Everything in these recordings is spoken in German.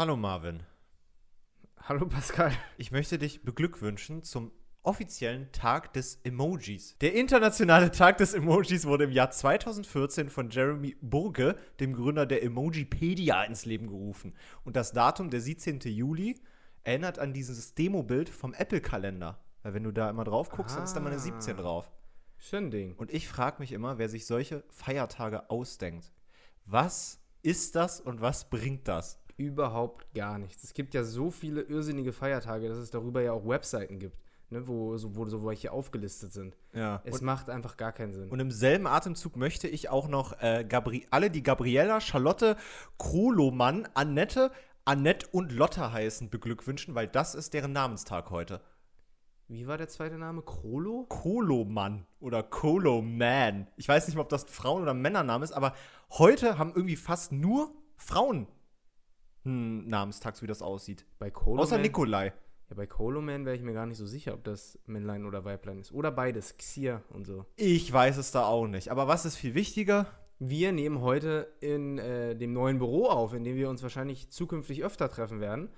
Hallo Marvin. Hallo Pascal. Ich möchte dich beglückwünschen zum offiziellen Tag des Emojis. Der internationale Tag des Emojis wurde im Jahr 2014 von Jeremy Burge, dem Gründer der Emojipedia, ins Leben gerufen. Und das Datum, der 17. Juli, erinnert an dieses Demo-Bild vom Apple-Kalender. Weil wenn du da immer drauf guckst, dann ist da mal eine 17 drauf. Schön Ding. Und ich frage mich immer, wer sich solche Feiertage ausdenkt. Was ist das und was bringt das? Überhaupt gar nichts. Es gibt ja so viele irrsinnige Feiertage, dass es darüber ja auch Webseiten gibt, ne, wo, so, wo so welche aufgelistet sind. Ja. Es Und, macht einfach gar keinen Sinn. und im selben Atemzug möchte ich auch noch äh, Gabri alle, die Gabriella, Charlotte, Krolomann, Annette, Annette und Lotta heißen, beglückwünschen, weil das ist deren Namenstag heute. Wie war der zweite Name? Krolo? Kolomann oder Koloman. Ich weiß nicht mal, ob das ein Frauen- oder Männername ist, aber heute haben irgendwie fast nur Frauen einen Namenstag, so wie das aussieht. Bei Kolo Außer Man, Nikolai. Ja, bei Kolo Man wäre ich mir gar nicht so sicher, ob das Männlein oder Weiblein ist. Oder beides, Xier und so. Ich weiß es da auch nicht. Aber was ist viel wichtiger? Wir nehmen heute in äh, dem neuen Büro auf, in dem wir uns wahrscheinlich zukünftig öfter treffen werden.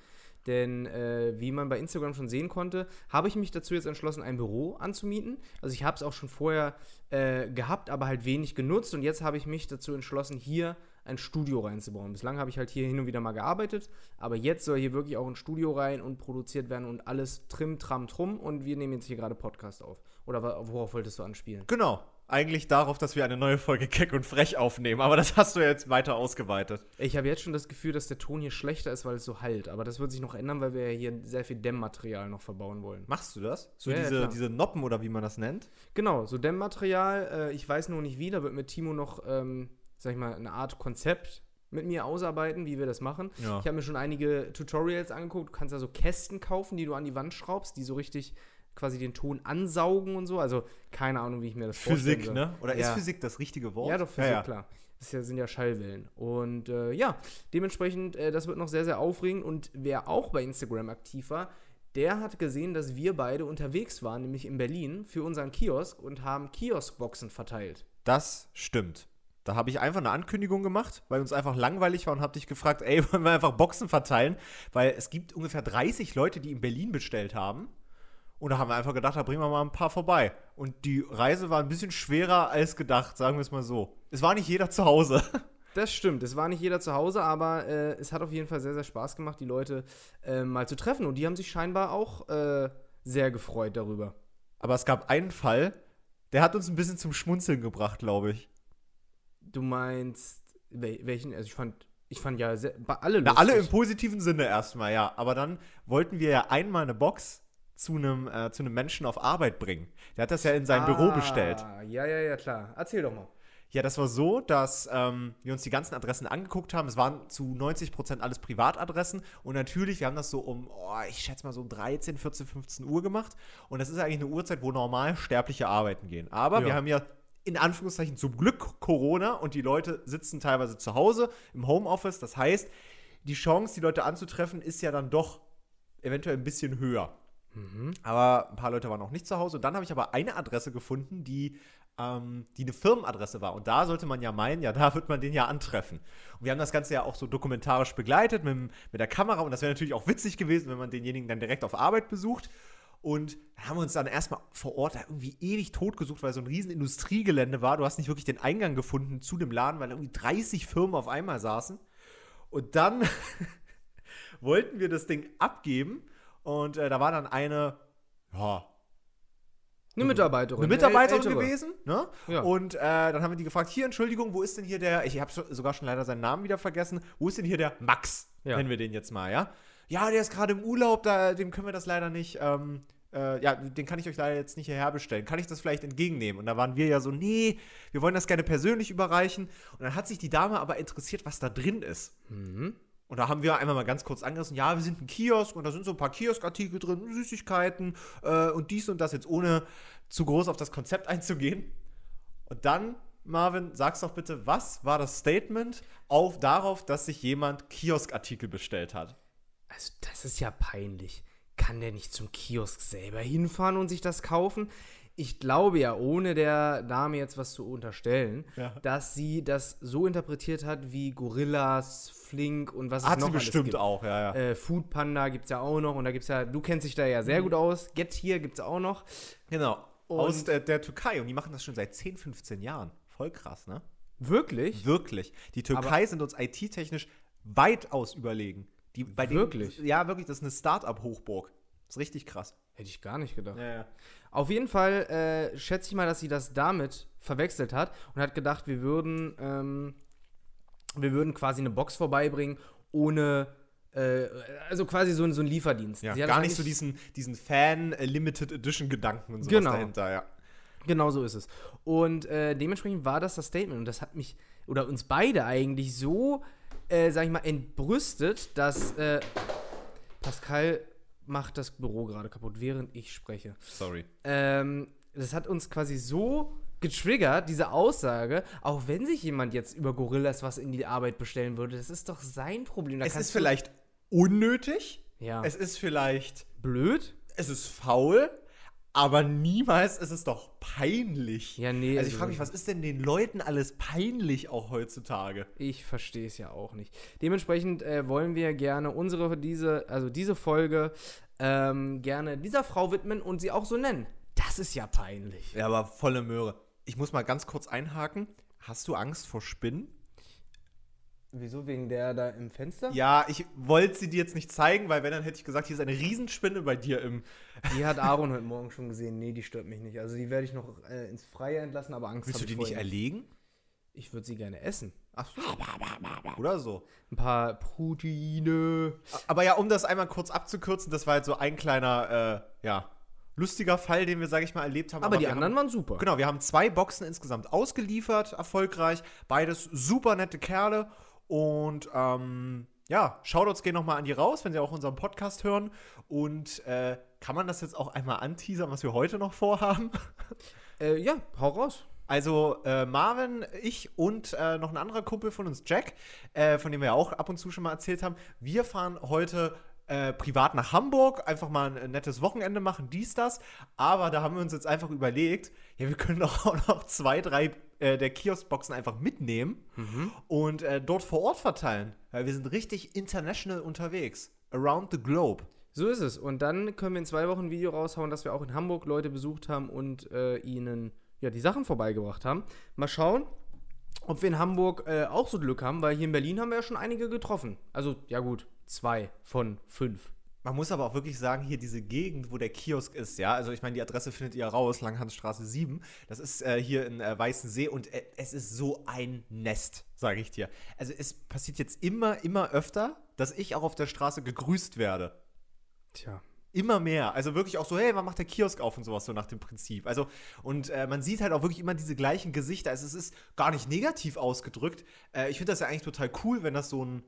Denn äh, wie man bei Instagram schon sehen konnte, habe ich mich dazu jetzt entschlossen, ein Büro anzumieten. Also ich habe es auch schon vorher äh, gehabt, aber halt wenig genutzt. Und jetzt habe ich mich dazu entschlossen, hier ein Studio reinzubauen. Bislang habe ich halt hier hin und wieder mal gearbeitet, aber jetzt soll hier wirklich auch ein Studio rein und produziert werden und alles trim, tram, trum. Und wir nehmen jetzt hier gerade Podcast auf. Oder worauf wolltest du anspielen? Genau. Eigentlich darauf, dass wir eine neue Folge Keck und Frech aufnehmen. Aber das hast du ja jetzt weiter ausgeweitet. Ich habe jetzt schon das Gefühl, dass der Ton hier schlechter ist, weil es so halt. Aber das wird sich noch ändern, weil wir ja hier sehr viel Dämmmaterial noch verbauen wollen. Machst du das? So Ja, ja, diese, klar. diese Noppen oder wie man das nennt? Genau, so Dämmmaterial. Äh, ich weiß nur nicht wie. Da wird mit Timo noch, ähm, sag ich mal, eine Art Konzept mit mir ausarbeiten, wie wir das machen. Ja. Ich habe mir schon einige Tutorials angeguckt. Du kannst ja so Kästen kaufen, die du an die Wand schraubst, die so richtig quasi den Ton ansaugen und so. Also keine Ahnung, wie ich mir das Physik, vorstellen soll. ne? Oder Ja. ist Physik das richtige Wort? Ja, doch, Physik, ja, ja. klar. Das sind ja Schallwellen. Und äh, ja, dementsprechend, äh, das wird noch sehr, sehr aufregend. Und wer auch bei Instagram aktiv war, der hat gesehen, dass wir beide unterwegs waren, nämlich in Berlin, für unseren Kiosk und haben Kioskboxen verteilt. Das stimmt. Da habe ich einfach eine Ankündigung gemacht, weil uns einfach langweilig war und habe dich gefragt, ey, wollen wir einfach Boxen verteilen? Weil es gibt ungefähr 30 Leute, die in Berlin bestellt haben. Und da haben wir einfach gedacht, da bringen wir mal ein paar vorbei. Und die Reise war ein bisschen schwerer als gedacht, sagen wir es mal so. Es war nicht jeder zu Hause. Das stimmt, es war nicht jeder zu Hause, aber äh, es hat auf jeden Fall sehr, sehr Spaß gemacht, die Leute äh, mal zu treffen. Und die haben sich scheinbar auch äh, sehr gefreut darüber. Aber es gab einen Fall, der hat uns ein bisschen zum Schmunzeln gebracht, glaube ich. Du meinst, wel welchen? Also ich fand, ich fand ja sehr, alle Na, alle im lustig. positiven Sinne erstmal, ja. Aber dann wollten wir ja einmal eine Box zu einem, äh, zu einem Menschen auf Arbeit bringen. Der hat das ja in sein Büro bestellt. Ah, Ja, ja, ja, klar. Erzähl doch mal. Ja, das war so, dass ähm, wir uns die ganzen Adressen angeguckt haben. Es waren zu 90% alles Privatadressen. Und natürlich, wir haben das so um, oh, ich schätze mal so um 13, 14, 15 Uhr gemacht. Und das ist eigentlich eine Uhrzeit, wo normal Sterbliche arbeiten gehen. Aber Ja. wir haben ja in Anführungszeichen zum Glück Corona und die Leute sitzen teilweise zu Hause im Homeoffice. Das heißt, die Chance, die Leute anzutreffen, ist ja dann doch eventuell ein bisschen höher. Aber ein paar Leute waren auch nicht zu Hause. Und dann habe ich aber eine Adresse gefunden, die, ähm, die eine Firmenadresse war. Und da sollte man ja meinen, ja, da wird man den ja antreffen. Und wir haben das Ganze ja auch so dokumentarisch begleitet mit, mit der Kamera. Und das wäre natürlich auch witzig gewesen, wenn man denjenigen dann direkt auf Arbeit besucht. Und da haben wir uns dann erstmal vor Ort irgendwie ewig tot gesucht, weil so ein riesen Industriegelände war. Du hast nicht wirklich den Eingang gefunden zu dem Laden, weil irgendwie 30 Firmen auf einmal saßen. Und dann wollten wir das Ding abgeben. Und äh, da war dann eine, ja, Eine Mitarbeiterin. eine Mitarbeiterin gewesen. Ne? Ja. Und äh, dann haben wir die gefragt, hier, Entschuldigung, wo ist denn hier der, ich habe sogar schon leider seinen Namen wieder vergessen, wo ist denn hier der Max? Ja. Nennen wir den jetzt mal, ja? Ja, der ist gerade im Urlaub, da, dem können wir das leider nicht, ähm, äh, ja, den kann ich euch leider jetzt nicht hierher bestellen. Kann ich das vielleicht entgegennehmen? Und da waren wir ja so, nee, wir wollen das gerne persönlich überreichen. Und dann hat sich die Dame aber interessiert, was da drin ist. Mhm. Und da haben wir einmal mal ganz kurz angerissen, ja, wir sind ein Kiosk und da sind so ein paar Kioskartikel drin, Süßigkeiten äh, und dies und das, jetzt ohne zu groß auf das Konzept einzugehen. Und dann, Marvin, sag's doch bitte, was war das Statement auf darauf, dass sich jemand Kioskartikel bestellt hat? Also, das ist ja peinlich. Kann der nicht zum Kiosk selber hinfahren und sich das kaufen? Ich glaube ja, ohne der Dame jetzt was zu unterstellen, Ja. dass sie das so interpretiert hat wie Gorillas, Flink und was es Hat noch sie alles bestimmt gibt. auch, ja, ja. Äh, Food Panda gibt es ja auch noch und da gibt es ja, du kennst dich da ja Mhm. sehr gut aus. Get Here gibt es auch noch. genau. Und- Aus der, der Türkei. Und die machen das schon seit 10, 15 Jahren. Voll krass, ne? Wirklich? Wirklich. Die Türkei sind uns IT-technisch weitaus überlegen. Die, bei denen- Wirklich? ja, wirklich. Das ist eine Start-up-Hochburg. Das ist richtig krass. Hätte ich gar nicht gedacht. Ja, ja. Auf jeden Fall äh, schätze ich mal, dass sie das damit verwechselt hat und hat gedacht, wir würden, ähm, wir würden quasi eine Box vorbeibringen, ohne, äh, also quasi so, ein- so ein Lieferdienst. Ja, gar nicht so diesen, diesen Fan-Limited-Edition-Gedanken und sowas Genau. dahinter, ja. Genau so ist es. Und äh, dementsprechend war das das Statement. Und das hat mich, oder uns beide eigentlich so, äh, sag ich mal, entbrüstet, dass äh, Pascal macht das Büro gerade kaputt, während ich spreche. Sorry. Ähm, das hat uns quasi so getriggert, diese Aussage, auch wenn sich jemand jetzt über Gorillas was in die Arbeit bestellen würde, das ist doch sein Problem. Da Es ist vielleicht unnötig. ja, Es ist vielleicht, blöd. es ist faul, aber niemals ist es doch peinlich. Ja, nee. Also ich frage mich, was ist denn den Leuten alles peinlich auch heutzutage? Ich verstehe es ja auch nicht. Dementsprechend äh, wollen wir gerne unsere, diese, also diese Folge ähm, gerne dieser Frau widmen und sie auch so nennen. Das ist ja peinlich. Ja, aber volle Möhre. Ich muss mal ganz kurz einhaken. Hast du Angst vor Spinnen? Wieso? Wegen der da im Fenster? Ja, ich wollte sie dir jetzt nicht zeigen, weil wenn, dann hätte ich gesagt, hier ist eine Riesenspinne bei dir im. Die hat Aaron heute Morgen schon gesehen. Nee, die stört mich nicht. Also die werde ich noch äh, ins Freie entlassen, aber Angst Willst du die ich nicht erlegen? Ich würde sie gerne essen. Ach so. Oder so. Ein paar Proteine. Aber ja, um das einmal kurz abzukürzen, das war halt so ein kleiner, äh, ja, lustiger Fall, den wir, sage ich mal, erlebt haben. Aber, die wir anderen haben, waren super. Genau, wir haben zwei Boxen insgesamt ausgeliefert, erfolgreich. Beides super nette Kerle. Und ähm, ja, Shoutouts gehen nochmal an die raus, wenn sie auch unseren Podcast hören. Und äh, kann man das jetzt auch einmal anteasern, was wir heute noch vorhaben? Äh, ja, hau raus. Also äh, Marvin, ich und äh, noch ein anderer Kumpel von uns, Jack, äh, von dem wir ja auch ab und zu schon mal erzählt haben, wir fahren heute äh, privat nach Hamburg, einfach mal ein nettes Wochenende machen, dies, das. Aber da haben wir uns jetzt einfach überlegt, ja, wir können doch auch noch zwei, drei äh, der Kioskboxen einfach mitnehmen und äh, dort vor Ort verteilen. Weil wir sind richtig international unterwegs. Around the globe. So ist es. Und dann können wir in zwei Wochen ein Video raushauen, dass wir auch in Hamburg Leute besucht haben und äh, ihnen ja die Sachen vorbeigebracht haben. Mal schauen, ob wir in Hamburg äh, auch so Glück haben, weil hier in Berlin haben wir ja schon einige getroffen. Also, ja gut, zwei von fünf. Man muss aber auch wirklich sagen, hier diese Gegend, wo der Kiosk ist, ja, also ich meine, die Adresse findet ihr raus, Langhansstraße 7. Das ist äh, hier in äh, Weißensee und äh, es ist so ein Nest, sage ich dir. Also es passiert jetzt immer, immer öfter, dass ich auch auf der Straße gegrüßt werde. Tja. Immer mehr. Also wirklich auch so, hey, wann macht der Kiosk auf und sowas, so nach dem Prinzip. Also, und äh, man sieht halt auch wirklich immer diese gleichen Gesichter. Also es ist gar nicht negativ ausgedrückt. Äh, ich finde das ja eigentlich total cool, wenn das so ein,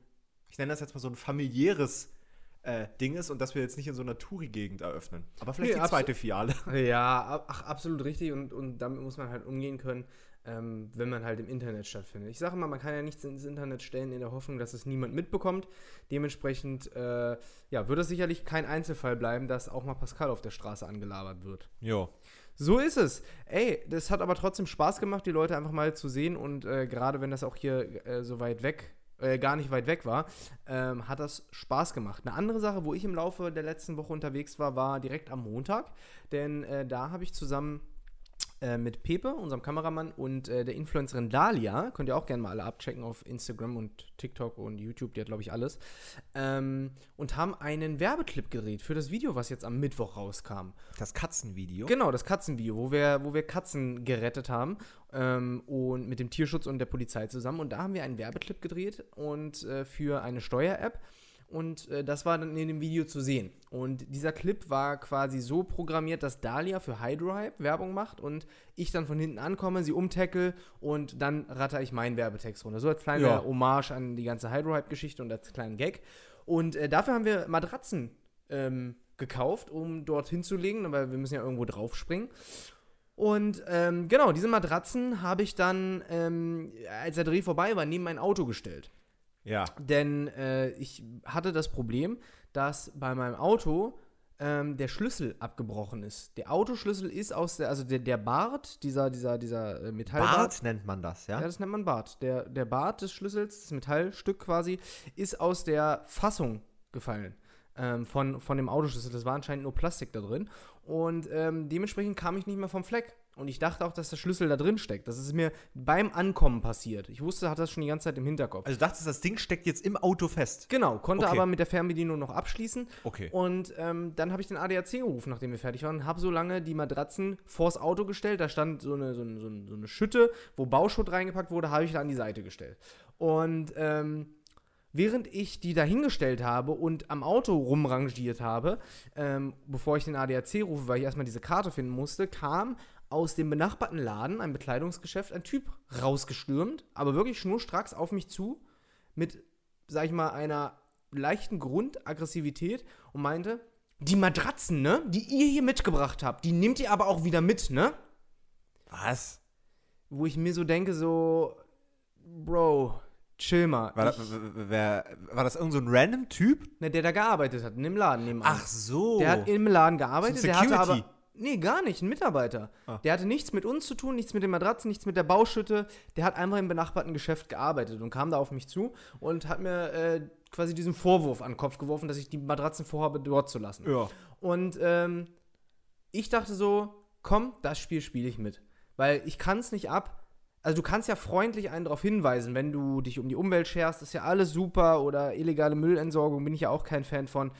ich nenne das jetzt mal so ein familiäres äh, Ding ist und dass wir jetzt nicht in so einer Touri-Gegend eröffnen. Aber vielleicht Nee, die zweite Filiale. Ja, ab- ach, absolut richtig und, und damit muss man halt umgehen können, ähm, wenn man halt im Internet stattfindet. Ich sage immer, man kann ja nichts ins Internet stellen in der Hoffnung, dass es niemand mitbekommt. Dementsprechend äh, ja, wird es sicherlich kein Einzelfall bleiben, dass auch mal Pascal auf der Straße angelabert wird. Jo. So ist es. Ey, das hat aber trotzdem Spaß gemacht, die Leute einfach mal zu sehen und äh, gerade wenn das auch hier äh, so weit weg, äh, gar nicht weit weg war, ähm, hat das Spaß gemacht. Eine andere Sache, wo ich im Laufe der letzten Woche unterwegs war, war direkt am Montag, denn äh, da habe ich zusammen äh, mit Pepe, unserem Kameramann, und äh, der Influencerin Dalia, könnt ihr auch gerne mal alle abchecken auf Instagram und TikTok und YouTube, die hat, glaube ich, alles, ähm, und haben einen Werbeclip gedreht für das Video, was jetzt am Mittwoch rauskam. Das Katzenvideo. Genau, das Katzenvideo, wo wir, wo wir Katzen gerettet haben ähm, und mit dem Tierschutz und der Polizei zusammen. Und da haben wir einen Werbeclip gedreht und äh, für eine Steuer-App. Und äh, das war dann in dem Video zu sehen. Und dieser Clip war quasi so programmiert, dass Dalia für Hydrohype Werbung macht und ich dann von hinten ankomme, sie umtackle und dann ratter ich meinen Werbetext runter. So als kleine Ja. Hommage an die ganze Hydrohype-Geschichte und als kleinen Gag. Und äh, dafür haben wir Matratzen ähm, gekauft, um dort hinzulegen, weil wir müssen ja irgendwo draufspringen. Und ähm, genau, diese Matratzen habe ich dann, ähm, als der Dreh vorbei war, neben mein Auto gestellt. Ja. Denn äh, ich hatte das Problem, dass bei meinem Auto ähm, der Schlüssel abgebrochen ist. Der Autoschlüssel ist aus der, also der, der Bart, dieser, dieser, dieser äh, Metallbart. Bart nennt man das, ja? Ja, das nennt man Bart. Der, der Bart des Schlüssels, das Metallstück quasi, ist aus der Fassung gefallen. Ähm, von, von dem Autoschlüssel. Das war anscheinend nur Plastik da drin. Und ähm, dementsprechend kam ich nicht mehr vom Fleck. Und ich dachte auch, dass der Schlüssel da drin steckt. Das ist mir beim Ankommen passiert. Ich wusste, hat das schon die ganze Zeit im Hinterkopf. Also dachtest, das Ding steckt jetzt im Auto fest. Genau, konnte Okay. aber mit der Fernbedienung noch abschließen. Okay. Und ähm, dann habe ich den ADAC gerufen, nachdem wir fertig waren, habe so lange die Matratzen vors Auto gestellt. Da stand so eine, so eine, so eine, so eine Schütte, wo Bauschutt reingepackt wurde, habe ich da an die Seite gestellt. Und ähm, während ich die da hingestellt habe und am Auto rumrangiert habe, ähm, bevor ich den ADAC rufe, weil ich erstmal diese Karte finden musste, kam aus dem benachbarten Laden, ein Bekleidungsgeschäft, ein Typ rausgestürmt, aber wirklich schnurstracks auf mich zu, mit, sag ich mal, einer leichten Grundaggressivität und meinte, die Matratzen, ne, die ihr hier mitgebracht habt, die nehmt ihr aber auch wieder mit, ne? Was? Wo ich mir so denke, so, Bro, chill mal. War, ich, das, wer, war das irgend so ein random Typ? ne, der da gearbeitet hat, in dem Laden nebenan. so. Der hat im Laden gearbeitet, der hatte aber. Nee, gar nicht, ein Mitarbeiter. Ah. Der hatte nichts mit uns zu tun, nichts mit den Matratzen, nichts mit der Bauschütte. Der hat einfach im benachbarten Geschäft gearbeitet und kam da auf mich zu und hat mir äh, quasi diesen Vorwurf an den Kopf geworfen, dass ich die Matratzen vorhabe, dort zu lassen. ja. Und ähm, ich dachte so, komm, das Spiel spiele ich mit. Weil ich kann es nicht ab. Also du kannst ja freundlich einen darauf hinweisen, wenn du dich um die Umwelt scherst, ist ja alles super oder illegale Müllentsorgung bin ich ja auch kein Fan von.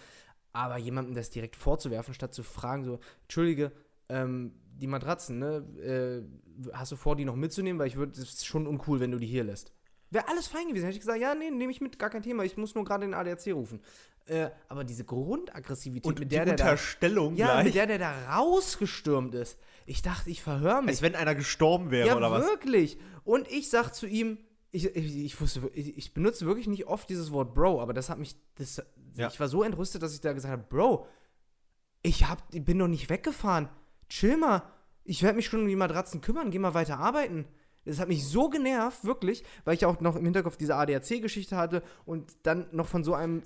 Aber jemandem das direkt vorzuwerfen, statt zu fragen, so, Entschuldige, ähm, die Matratzen, ne, äh, hast du vor, die noch mitzunehmen? Weil ich würde, es ist schon uncool, wenn du die hier lässt. Wäre alles fein gewesen. Hätte ich gesagt, ja, nee, nehme ich mit, gar kein Thema. Ich muss nur gerade den ADAC rufen. Äh, aber diese Grundaggressivität, Und mit der der da ja, mit der der da rausgestürmt ist. Ich dachte, ich verhöre mich. als wenn einer gestorben wäre ja, oder was? wirklich. Und ich sag zu ihm, ich, ich, ich wusste, ich, ich benutze wirklich nicht oft dieses Wort Bro, aber das hat mich, das, Ja. ich war so entrüstet, dass ich da gesagt habe, Bro, ich, hab, ich bin doch nicht weggefahren. Chill mal. Ich werde mich schon um die Matratzen kümmern, geh mal weiter arbeiten. Das hat mich so genervt, wirklich, weil ich auch noch im Hinterkopf diese ADAC-Geschichte hatte und dann noch von so einem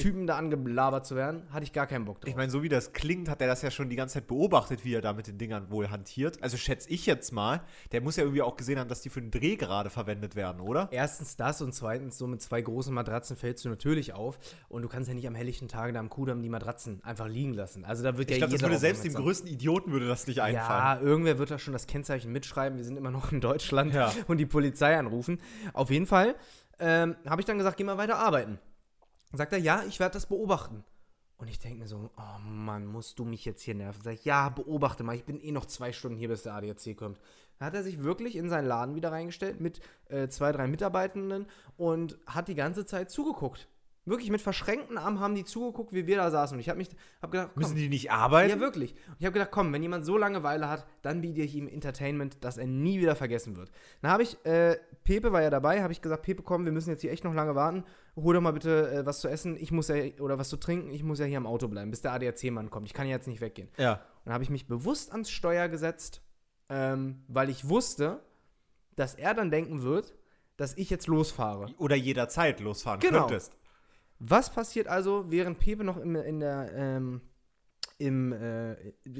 Typen da angelabert zu werden, hatte ich gar keinen Bock drauf. Ich meine, so wie das klingt, hat er das ja schon die ganze Zeit beobachtet, wie er da mit den Dingern wohl hantiert. Also schätze ich jetzt mal, der muss ja irgendwie auch gesehen haben, dass die für den Dreh gerade verwendet werden, oder? Erstens das und zweitens, so mit zwei großen Matratzen fällst du natürlich auf und du kannst ja nicht am helllichten Tage da am Kudamm die Matratzen einfach liegen lassen. Also da wird Ich ja glaube, das würde selbst dem größten Idioten würde das nicht Ja, einfallen. irgendwer wird da schon das Kennzeichen mitschreiben. Wir sind immer noch in Deutschland Ja. und die Polizei anrufen. Auf jeden Fall ähm, habe ich dann gesagt, geh mal weiter arbeiten. Sagt er, ja, ich werde das beobachten. Und ich denke mir so, oh Mann, musst du mich jetzt hier nerven? Sag ich, ja, beobachte mal, ich bin eh noch zwei Stunden hier, bis der ADAC kommt. Dann hat er sich wirklich in seinen Laden wieder reingestellt mit äh, zwei, drei Mitarbeitenden und hat die ganze Zeit zugeguckt. Wirklich mit verschränkten Armen haben die zugeguckt, wie wir da saßen. Und ich habe mich, hab gedacht, komm, Müssen die nicht arbeiten? ja, wirklich. Und ich habe gedacht, komm, wenn jemand so Langeweile hat, dann biete ich ihm Entertainment, das er nie wieder vergessen wird. Dann habe ich, äh, Pepe war ja dabei, habe ich gesagt, Pepe, komm, wir müssen jetzt hier echt noch lange warten. Hol doch mal bitte äh, was zu essen, ich muss ja, oder was zu trinken, ich muss ja hier am Auto bleiben, bis der ADAC-Mann kommt. Ich kann ja jetzt nicht weggehen. ja. Und dann habe ich mich bewusst ans Steuer gesetzt, ähm, weil ich wusste, dass er dann denken wird, dass ich jetzt losfahre. Oder jederzeit losfahren Genau. könntest. Was passiert also, während Pepe noch im, in der, ähm, im, äh,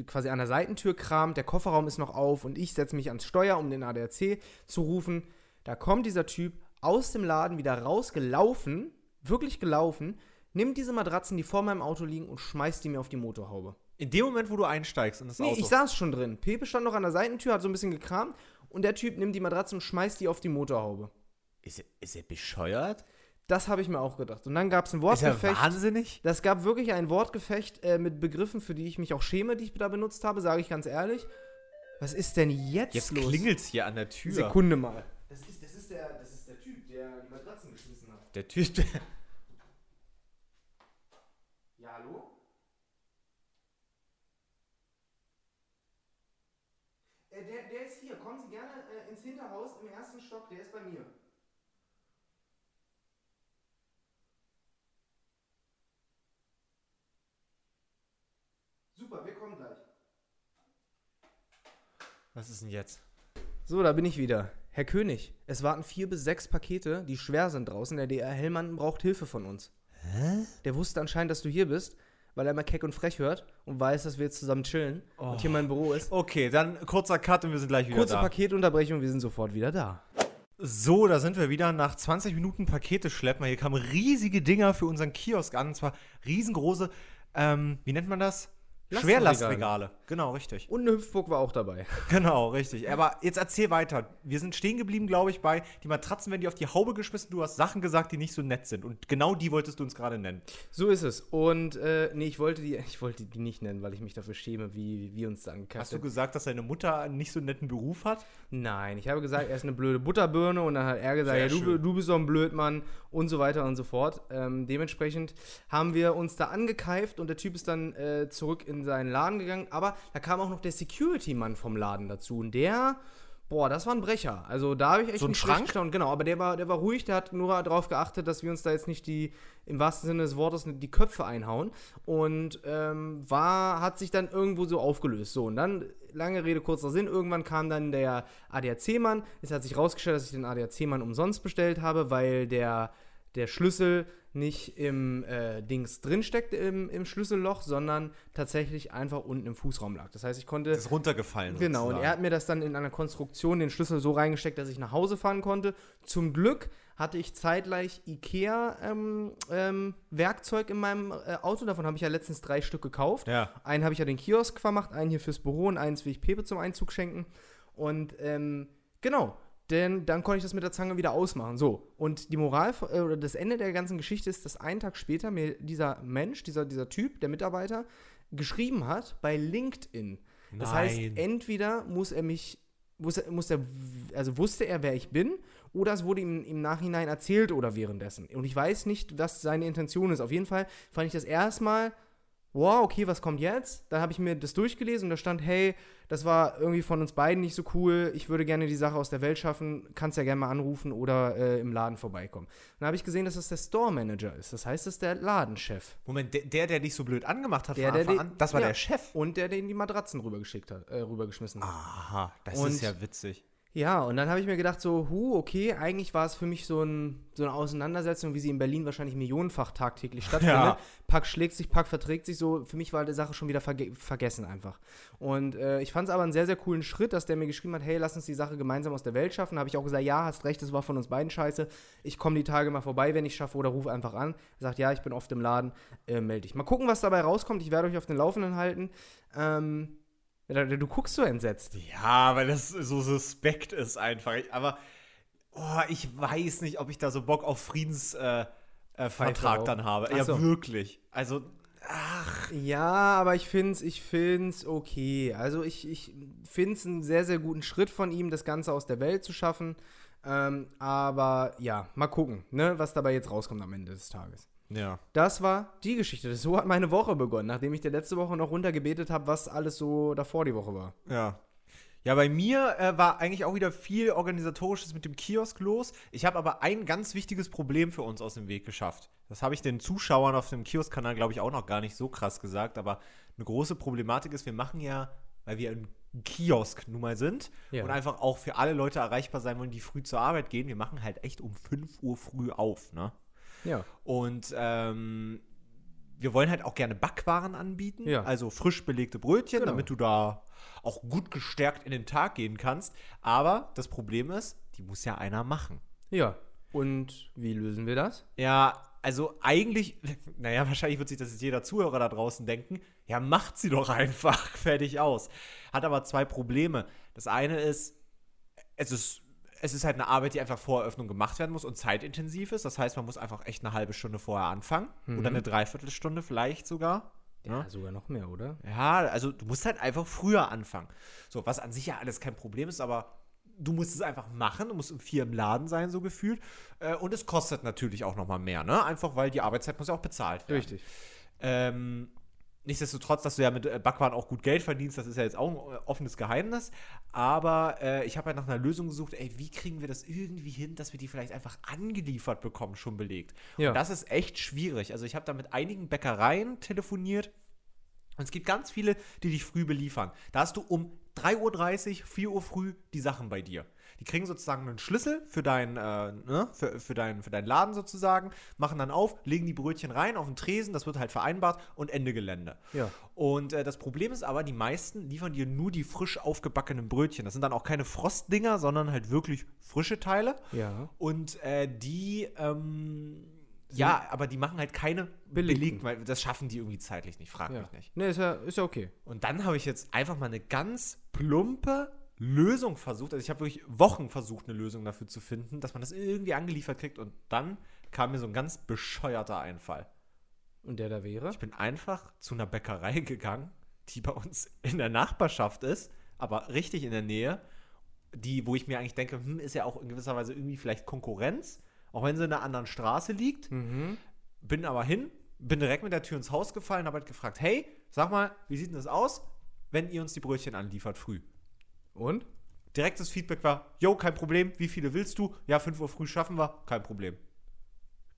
quasi an der Seitentür kramt, der Kofferraum ist noch auf und ich setze mich ans Steuer, um den ADAC zu rufen. Da kommt dieser Typ aus dem Laden wieder rausgelaufen, wirklich gelaufen, nimmt diese Matratzen, die vor meinem Auto liegen und schmeißt die mir auf die Motorhaube. In dem Moment, wo du einsteigst in das Nee, Auto. ich saß schon drin. Pepe stand noch an der Seitentür, hat so ein bisschen gekramt und der Typ nimmt die Matratzen und schmeißt die auf die Motorhaube. ist, er, ist er bescheuert? Das habe ich mir auch gedacht. Und dann gab es ein Ist er Wortgefecht. wahnsinnig? Das gab wirklich ein Wortgefecht äh, mit Begriffen, für die ich mich auch schäme, die ich da benutzt habe, sage ich ganz ehrlich. Was ist denn jetzt, Jetzt los? klingelt's hier an der Tür. Sekunde mal. Das ist, das, ist der, das ist der Typ, der die Matratzen geschmissen hat. Der Typ, Ja, hallo? Äh, der, der ist hier. Kommen Sie gerne äh, ins Hinterhaus im ersten Stock. Der ist bei mir. Super, wir kommen gleich. Was ist denn jetzt? So, da bin ich wieder. Herr König, es warten vier bis sechs Pakete, die schwer sind draußen. Der DR Hellmann braucht Hilfe von uns. Hä? Der wusste anscheinend, dass du hier bist. weil er immer keck und frech hört und weiß, dass wir jetzt zusammen chillen und hier mein Büro ist. Okay, dann kurzer Cut und wir sind gleich wieder Kurze da. Paketunterbrechung, wir sind sofort wieder da. So, da sind wir wieder nach 20 Minuten Pakete schleppen. Hier kamen riesige Dinger für unseren Kiosk an. Und zwar riesengroße, ähm, wie nennt man das? Schwerlastregale. Genau, richtig. Und eine Hüpfburg war auch dabei. Genau, richtig. Aber jetzt erzähl weiter. Wir sind stehen geblieben, glaube ich, bei die Matratzen werden die auf die Haube geschmissen. Du hast Sachen gesagt, die nicht so nett sind. Und genau die wolltest du uns gerade nennen. So ist es. Und äh, nee, ich wollte die, ich wollte die nicht nennen, weil ich mich dafür schäme, wie wir uns da Hast du gesagt, dass deine Mutter einen nicht so netten Beruf hat? Nein, ich habe gesagt, er ist eine blöde Butterbirne und dann hat er gesagt, Sehr ja, du, du bist doch ein Blödmann und so weiter und so fort. Ähm, dementsprechend haben wir uns da angekeift und der Typ ist dann äh, zurück in seinen Laden gegangen. Aber da kam auch noch der Security-Mann vom Laden dazu und der, boah, das war ein Brecher. Also da habe ich echt So ein nicht schlecht Schrank? gestaunt. Genau, aber der war, der war ruhig, der hat nur darauf geachtet, dass wir uns da jetzt nicht die, im wahrsten Sinne des Wortes, die Köpfe einhauen. Und ähm, war, hat sich dann irgendwo so aufgelöst. So, und dann, lange Rede, kurzer Sinn, irgendwann kam dann der ADAC-Mann. Es hat sich rausgestellt, dass ich den ADAC-Mann umsonst bestellt habe, weil der, der Schlüssel nicht im äh, Dings drinsteckt, im, im Schlüsselloch, sondern tatsächlich einfach unten im Fußraum lag. Das heißt, ich konnte. Das ist runtergefallen. Genau, und sozusagen. er hat mir das dann in einer Konstruktion den Schlüssel so reingesteckt, dass ich nach Hause fahren konnte. Zum Glück hatte ich zeitgleich IKEA-Werkzeug in meinem äh, Auto. Davon habe ich ja letztens drei Stück gekauft. Ja. Einen habe ich ja den Kiosk vermacht, einen hier fürs Büro und eins will ich Pepe zum Einzug schenken. Und ähm, genau, denn dann konnte ich das mit der Zange wieder ausmachen. So, und die Moral äh, oder das Ende der ganzen Geschichte ist, dass einen Tag später mir dieser Mensch, dieser, dieser Typ, der Mitarbeiter, geschrieben hat bei LinkedIn. Das heißt, Nein. entweder muss er mich, muss er, muss er, also wusste er, wer ich bin, oder es wurde ihm im Nachhinein erzählt oder währenddessen. Und ich weiß nicht, was seine Intention ist. Auf jeden Fall fand ich das erstmal, wow, okay, was kommt jetzt? Dann habe ich mir das durchgelesen und da stand, hey, das war irgendwie von uns beiden nicht so cool. Ich würde gerne die Sache aus der Welt schaffen. Kannst ja gerne mal anrufen oder äh, im Laden vorbeikommen. Dann habe ich gesehen, dass das der Store Manager ist. Das heißt, das ist der Ladenchef. Moment, der, der, der dich so blöd angemacht hat Der, von der Anfang an, das war ja. der Chef. Und der, den die Matratzen rübergeschickt hat, äh, rübergeschmissen hat. Aha, das Und- ist ja witzig. Ja, und dann habe ich mir gedacht, so, hu, okay, eigentlich war es für mich so, ein, so eine Auseinandersetzung, wie sie in Berlin wahrscheinlich millionenfach tagtäglich stattfindet. Ja. Pack schlägt sich, Pack verträgt sich so. Für mich war die Sache schon wieder verge vergessen einfach. Und äh, ich fand es aber einen sehr, sehr coolen Schritt, dass der mir geschrieben hat, hey, lass uns die Sache gemeinsam aus der Welt schaffen. Da habe ich auch gesagt, ja, hast recht, das war von uns beiden scheiße. Ich komme die Tage mal vorbei, wenn ich schaffe, oder ruf einfach an. Er sagt, ja, ich bin oft im Laden, äh, melde dich. Mal gucken, was dabei rauskommt. Ich werde euch auf den Laufenden halten. Ähm, du guckst so entsetzt. Ja, weil das so suspekt ist einfach. Aber oh, ich weiß nicht, ob ich da so Bock auf Friedensvertrag äh, äh, dann habe. Ach Ja, so. wirklich. Also, ach, Ja, aber ich finde es ich find's okay. Also ich, ich finde es einen sehr, sehr guten Schritt von ihm, das Ganze aus der Welt zu schaffen. Ähm, aber ja, mal gucken, ne, was dabei jetzt rauskommt am Ende des Tages. Ja. Das war die Geschichte. So hat meine Woche begonnen, nachdem ich dir letzte Woche noch runtergebetet habe, was alles so davor die Woche war. Ja. Ja, bei mir äh, war eigentlich auch wieder viel Organisatorisches mit dem Kiosk los. Ich habe aber ein ganz wichtiges Problem für uns aus dem Weg geschafft. Das habe ich den Zuschauern auf dem Kiosk-Kanal, glaube ich, auch noch gar nicht so krass gesagt. Aber eine große Problematik ist, wir machen ja, weil wir ein Kiosk nun mal sind Ja. und einfach auch für alle Leute erreichbar sein wollen, die früh zur Arbeit gehen, wir machen halt echt um 5 Uhr früh auf, ne? Ja. Und ähm, wir wollen halt auch gerne Backwaren anbieten, Ja. also frisch belegte Brötchen, Genau. damit du da auch gut gestärkt in den Tag gehen kannst. Aber das Problem ist, die muss ja einer machen. Ja. Und wie lösen wir das? Ja, also eigentlich, naja, wahrscheinlich wird sich das jetzt jeder Zuhörer da draußen denken, ja, macht sie doch einfach, fertig aus. Hat aber zwei Probleme. Das eine ist, es ist, es ist halt eine Arbeit, die einfach vor Eröffnung gemacht werden muss und zeitintensiv ist. Das heißt, man muss einfach echt eine halbe Stunde vorher anfangen oder eine Dreiviertelstunde vielleicht sogar. Ja, sogar noch mehr, oder? Ja, also du musst halt einfach früher anfangen. So, was an sich ja alles kein Problem ist, aber du musst es einfach machen. Du musst um vier im Laden sein, so gefühlt. Äh, und es kostet natürlich auch noch mal mehr, ne? Einfach, weil die Arbeitszeit muss ja auch bezahlt werden. Richtig. Ähm, nichtsdestotrotz, dass du ja mit äh, Backwaren auch gut Geld verdienst, das ist ja jetzt auch ein äh, offenes Geheimnis. Aber äh, ich habe halt nach einer Lösung gesucht, ey, wie kriegen wir das irgendwie hin, dass wir die vielleicht einfach angeliefert bekommen, schon belegt. Ja. Und das ist echt schwierig. Also ich habe da mit einigen Bäckereien telefoniert. Und es gibt ganz viele, die dich früh beliefern. Da hast du um 3.30 Uhr, 4 Uhr früh die Sachen bei dir. Die kriegen sozusagen einen Schlüssel für, dein, äh, ne, für, für, dein, für deinen Laden sozusagen, machen dann auf, legen die Brötchen rein auf den Tresen, das wird halt vereinbart und Ende Gelände. Ja. Und äh, das Problem ist aber, die meisten liefern dir nur die frisch aufgebackenen Brötchen. Das sind dann auch keine Frostdinger, sondern halt wirklich frische Teile. Ja. Und äh, die, ähm, ja, aber die machen halt keine Belegten. belegten, weil das schaffen die irgendwie zeitlich nicht, frag ja. mich nicht. Nee, ist ja, ist ja okay. Und dann habe ich jetzt einfach mal eine ganz plumpe Lösung versucht. Also ich habe wirklich Wochen versucht, eine Lösung dafür zu finden, dass man das irgendwie angeliefert kriegt. Und dann kam mir so ein ganz bescheuerter Einfall. Und der da wäre? Ich bin einfach zu einer Bäckerei gegangen, die bei uns in der Nachbarschaft ist, aber richtig in der Nähe. Die, wo ich mir eigentlich denke, hm, ist ja auch in gewisser Weise irgendwie vielleicht Konkurrenz, auch wenn sie in einer anderen Straße liegt. Mhm. Bin aber hin, bin direkt mit der Tür ins Haus gefallen, habe halt gefragt, hey, sag mal, wie sieht denn das aus, wenn ihr uns die Brötchen anliefert früh? Und? Direktes Feedback war, yo, kein Problem, wie viele willst du? Ja, 5 Uhr früh schaffen wir, kein Problem.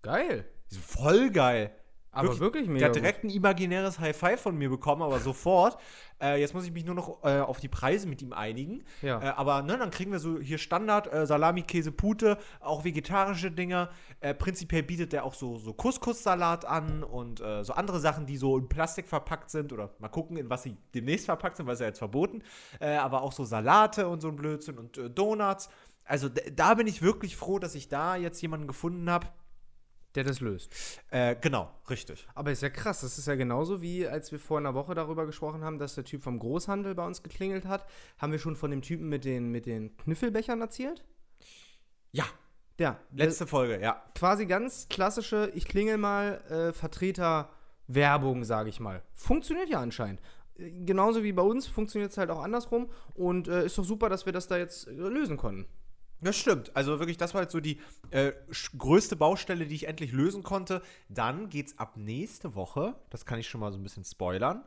Geil. Voll geil. Aber wirklich, Der mega. hat direkt ein imaginäres High Five von mir bekommen, aber sofort. Äh, jetzt muss ich mich nur noch äh, auf die Preise mit ihm einigen. Ja. Äh, aber ne, dann kriegen wir so hier Standard äh, Salami, Käse, Pute, auch vegetarische Dinger. Äh, prinzipiell bietet der auch so, so Couscous-Salat an und äh, so andere Sachen, die so in Plastik verpackt sind. Oder mal gucken, in was sie demnächst verpackt sind, weil es ja jetzt verboten. Aber auch so Salate und so ein Blödsinn und Donuts. Also da bin ich wirklich froh, dass ich da jetzt jemanden gefunden habe. Der das löst. Äh, genau, richtig. Aber ist ja krass. Das ist ja genauso wie, als wir vor einer Woche darüber gesprochen haben, dass der Typ vom Großhandel bei uns geklingelt hat. Haben wir schon von dem Typen mit den, mit den Knüffelbechern erzählt? Ja, Ja. letzte Folge, ja. quasi ganz klassische, ich klingel mal, äh, Vertreter-Werbung, sage ich mal. Funktioniert ja anscheinend. Äh, Genauso wie bei uns funktioniert es halt auch andersrum. Und äh, ist doch super, dass wir das da jetzt äh, lösen konnten. Das stimmt. Also wirklich, das war jetzt so die äh, größte Baustelle, die ich endlich lösen konnte. Dann geht's ab nächste Woche, das kann ich schon mal so ein bisschen spoilern,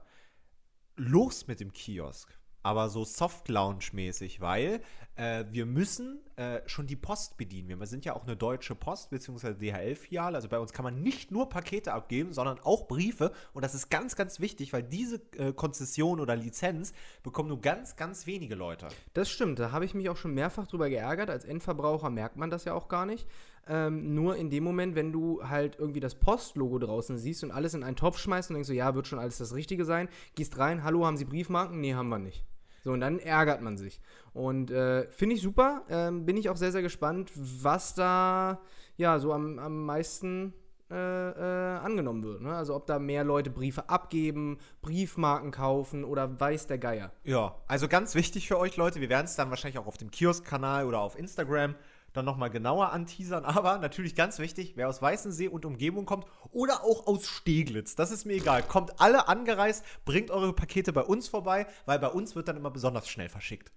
los mit dem Kiosk. Aber so Soft-Lounge-mäßig, weil äh, wir müssen äh, schon die Post bedienen. Wir sind ja auch eine deutsche Post bzw. DHL-Filiale. Also bei uns kann man nicht nur Pakete abgeben, sondern auch Briefe. Und das ist ganz, ganz wichtig, weil diese äh, Konzession oder Lizenz bekommen nur ganz, ganz wenige Leute. Das stimmt, da habe ich mich auch schon mehrfach drüber geärgert. Als Endverbraucher merkt man das ja auch gar nicht. Ähm, nur in dem Moment, wenn du halt irgendwie das Postlogo draußen siehst und alles in einen Topf schmeißt und denkst so, ja, wird schon alles das Richtige sein, gehst rein, hallo, haben Sie Briefmarken? Nee, haben wir nicht. So, und dann ärgert man sich. Und äh, finde ich super. Ähm, bin ich auch sehr, sehr gespannt, was da ja so am, am meisten äh, äh, angenommen wird. Ne? Also ob da mehr Leute Briefe abgeben, Briefmarken kaufen oder weiß der Geier. Ja, also ganz wichtig für euch Leute, wir werden es dann wahrscheinlich auch auf dem Kiosk-Kanal oder auf Instagram dann nochmal genauer anteasern, aber natürlich ganz wichtig, wer aus Weißensee und Umgebung kommt oder auch aus Steglitz, das ist mir egal, kommt alle angereist, bringt eure Pakete bei uns vorbei, weil bei uns wird dann immer besonders schnell verschickt.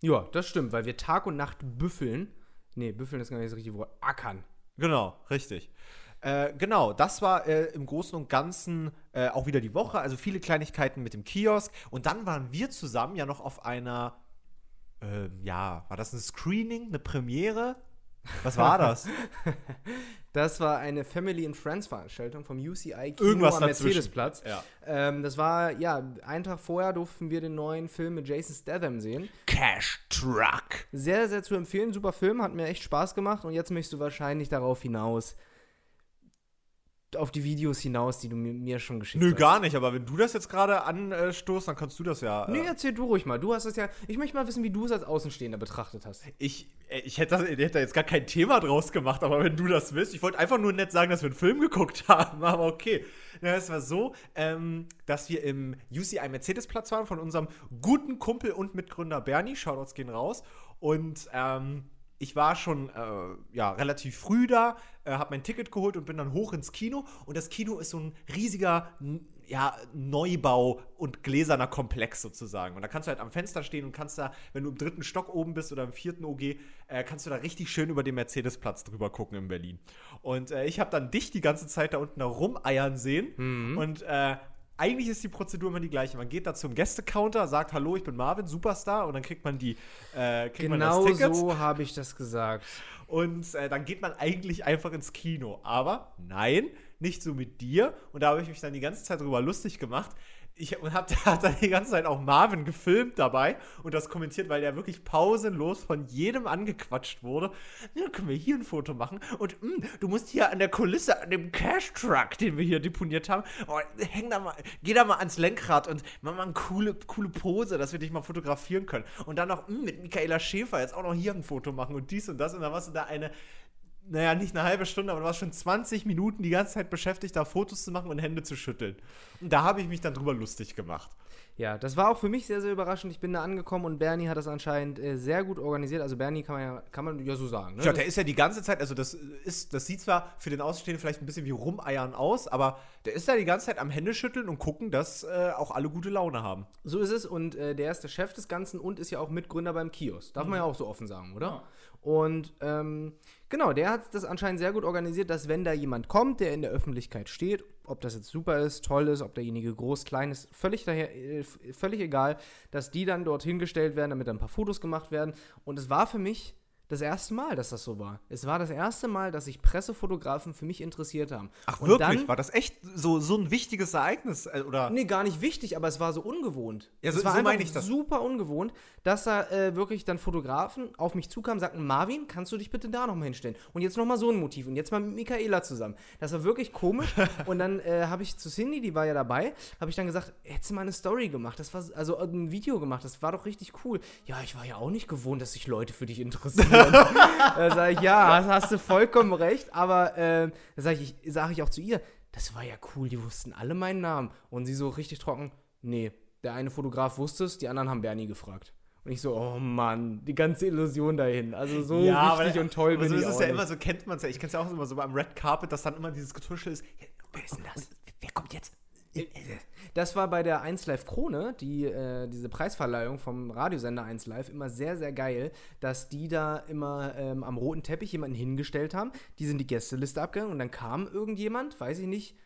Ja, das stimmt, weil wir Tag und Nacht büffeln. Nee, büffeln ist gar nicht das richtige Wort. Ackern. Genau, richtig. Äh, genau, das war äh, im Großen und Ganzen äh, auch wieder die Woche. Also viele Kleinigkeiten mit dem Kiosk. Und dann waren wir zusammen ja noch auf einer, ähm, ja, war das ein Screening, eine Premiere? Was war das? Das war eine Family and Friends Veranstaltung vom UCI Kino Irgendwas am dazwischen. Mercedesplatz. Ja. Ähm, das war, ja, einen Tag vorher durften wir den neuen Film mit Jason Statham sehen. Cash Truck. Sehr, sehr zu empfehlen. Super Film, hat mir echt Spaß gemacht. Und jetzt möchtest du wahrscheinlich darauf hinaus, auf die Videos hinaus, die du mir, mir schon geschickt Nö, hast. gar nicht, aber wenn du das jetzt gerade anstoßt, dann kannst du das ja. Äh, erzähl du ruhig mal. Du hast es ja. Ich möchte mal wissen, wie du es als Außenstehender betrachtet hast. ich, äh, ich, hätte das, ich hätte da jetzt gar kein Thema draus gemacht, aber wenn du das willst, ich wollte einfach nur nett sagen, dass wir einen Film geguckt haben, aber okay. Ja, es war so, ähm, dass wir im UCI Mercedes-Platz waren von unserem guten Kumpel und Mitgründer Bernie. Shoutouts gehen raus. Und ähm, ich war schon äh, ja, relativ früh da, äh, habe mein Ticket geholt und bin dann hoch ins Kino. Und das Kino ist so ein riesiger ja, Neubau und gläserner Komplex sozusagen. Und da kannst du halt am Fenster stehen und kannst da, wenn du im dritten Stock oben bist oder im vierten OG, äh, kannst du da richtig schön über den Mercedesplatz drüber gucken in Berlin. Und äh, ich habe dann dich die ganze Zeit da unten da rumeiern sehen. Und äh, eigentlich ist die Prozedur immer die gleiche. Man geht da zum Gästecounter, sagt Hallo, ich bin Marvin, Superstar, und dann kriegt man die, äh, kriegt man Genau das Ticket. so habe ich das gesagt. Und äh, dann geht man eigentlich einfach ins Kino. Aber nein, nicht so mit dir. Und da habe ich mich dann die ganze Zeit drüber lustig gemacht. Ich und hab, hat dann die ganze Zeit auch Marvin gefilmt dabei und das kommentiert, weil der wirklich pausenlos von jedem angequatscht wurde. Ja, können wir hier ein Foto machen? Und mh, du musst hier an der Kulisse, an dem Cash-Truck, den wir hier deponiert haben, oh, häng da mal, geh da mal ans Lenkrad und mach mal eine coole, coole Pose, dass wir dich mal fotografieren können. Und dann noch mh, mit Michaela Schäfer jetzt auch noch hier ein Foto machen und dies und das. Und dann warst du da eine naja, nicht eine halbe Stunde, aber du warst schon 20 Minuten die ganze Zeit beschäftigt, da Fotos zu machen und Hände zu schütteln. Und da habe ich mich dann drüber lustig gemacht. Ja, das war auch für mich sehr, sehr überraschend. Ich bin da angekommen und Bernie hat das anscheinend äh, sehr gut organisiert. Also Bernie kann man ja, kann man ja so sagen. Ne? Ja, der ist ja die ganze Zeit, also das ist, das sieht zwar für den Außenstehenden vielleicht ein bisschen wie Rumeiern aus, aber der ist ja die ganze Zeit am Händeschütteln und gucken, dass äh, auch alle gute Laune haben. So ist es und äh, der ist der Chef des Ganzen und ist ja auch Mitgründer beim Kiosk. Darf man ja auch so offen sagen, oder? Ja. Und ähm, genau, der hat das anscheinend sehr gut organisiert, dass wenn da jemand kommt, der in der Öffentlichkeit steht, ob das jetzt super ist, toll ist, ob derjenige groß, klein ist, völlig, daher, äh, völlig egal, dass die dann dorthin gestellt werden, damit dann ein paar Fotos gemacht werden. Und es war für mich das erste Mal, dass das so war. Es war das erste Mal, dass sich Pressefotografen für mich interessiert haben. Ach, Und wirklich? Dann, War das echt so, so ein wichtiges Ereignis? äh, Oder? Nee, gar nicht wichtig, aber es war so ungewohnt. Ja, so- es war so einfach meine ich das. super ungewohnt, dass da äh, wirklich dann Fotografen auf mich zukamen, sagten, Marvin, kannst du dich bitte da nochmal hinstellen? Und jetzt nochmal so ein Motiv und jetzt mal mit Michaela zusammen. Das war wirklich komisch. und dann äh, habe ich zu Cindy, die war ja dabei, habe ich dann gesagt, hättest du mal eine Story gemacht, das war, also äh, ein Video gemacht, das war doch richtig cool. Ja, ich war ja auch nicht gewohnt, dass sich Leute für dich interessieren. Da sage ich, ja, hast, hast du vollkommen recht, aber äh, da sage ich, sag ich auch zu ihr, das war ja cool, die wussten alle meinen Namen. Und sie so richtig trocken, nee, der eine Fotograf wusste es, die anderen haben Bernie gefragt. Und ich so, oh Mann, die ganze Illusion dahin. Also so wichtig und toll aber bin so ich ist es ja nicht. immer, so kennt man es ja. Ich kenne es ja auch immer so beim Red Carpet, dass dann immer dieses Getuschel ist. Ja, wer ist denn das? Wer kommt jetzt? Das war bei der 1 Live Krone, die, äh, diese Preisverleihung vom Radiosender 1 Live, immer sehr, sehr geil, dass die da immer ähm, am roten Teppich jemanden hingestellt haben. Die sind die Gästeliste abgegangen und dann kam irgendjemand, weiß ich nicht,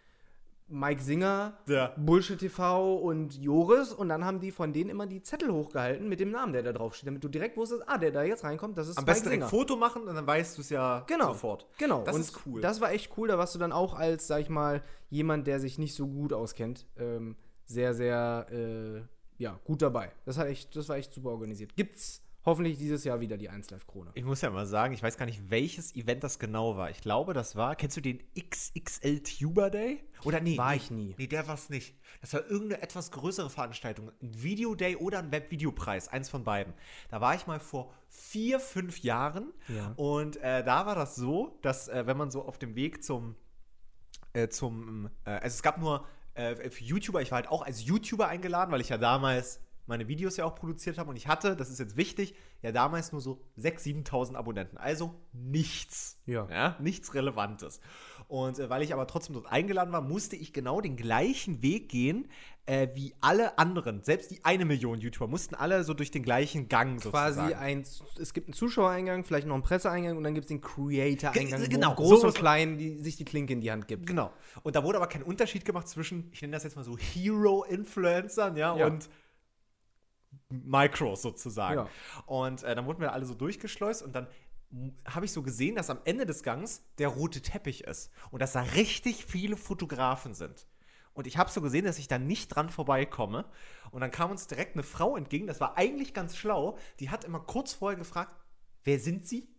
Mike Singer, Ja. Bullshit TV und Joris und dann haben die von denen immer die Zettel hochgehalten mit dem Namen, der da drauf steht, damit du direkt wusstest, ah, der da jetzt reinkommt, das ist Am Mike besten direkt Singer. Foto machen und dann weißt du es ja Genau. sofort. Genau. Das und ist cool. Das war echt cool. Da warst du dann auch als, sag ich mal, jemand, der sich nicht so gut auskennt, ähm, sehr, sehr, äh, ja, gut dabei. Das, hat echt, das war echt super organisiert. Gibt's hoffentlich dieses Jahr wieder die 1 Live Krone. Ich muss ja mal sagen, ich weiß gar nicht, welches Event das genau war. Ich glaube, das war, kennst du den XXL Tuber Day? Oder nee? War ich nie. Nee, der war es nicht. Das war irgendeine etwas größere Veranstaltung. Ein Video Day oder ein Webvideopreis, eins von beiden. Da war ich mal vor vier, fünf Jahren. Ja. Und äh, da war das so, dass äh, wenn man so auf dem Weg zum, äh, zum, äh, also es gab nur äh, für YouTuber, ich war halt auch als YouTuber eingeladen, weil ich ja damals meine Videos ja auch produziert habe und ich hatte, das ist jetzt wichtig, ja damals nur so 6.000, 7.000 Abonnenten. Also nichts. Ja. nichts Relevantes. Und äh, weil ich aber trotzdem dort eingeladen war, musste ich genau den gleichen Weg gehen äh, wie alle anderen. Selbst die eine Million YouTuber mussten alle so durch den gleichen Gang Quasi sozusagen. ein, es gibt einen Zuschauereingang, vielleicht noch einen Presseeingang und dann gibt es den Creator-Eingang, Ge- genau, groß so- und klein die, sich die Klinke in die Hand gibt. Genau. Und da wurde aber kein Unterschied gemacht zwischen, ich nenne das jetzt mal so Hero-Influencern, ja, Ja. und Micros sozusagen. Ja. Und äh, dann wurden wir alle so durchgeschleust und dann habe ich so gesehen, dass am Ende des Gangs der rote Teppich ist und dass da richtig viele Fotografen sind. Und ich habe so gesehen, dass ich da nicht dran vorbeikomme. Und dann kam uns direkt eine Frau entgegen, das war eigentlich ganz schlau. Die hat immer kurz vorher gefragt, wer sind Sie?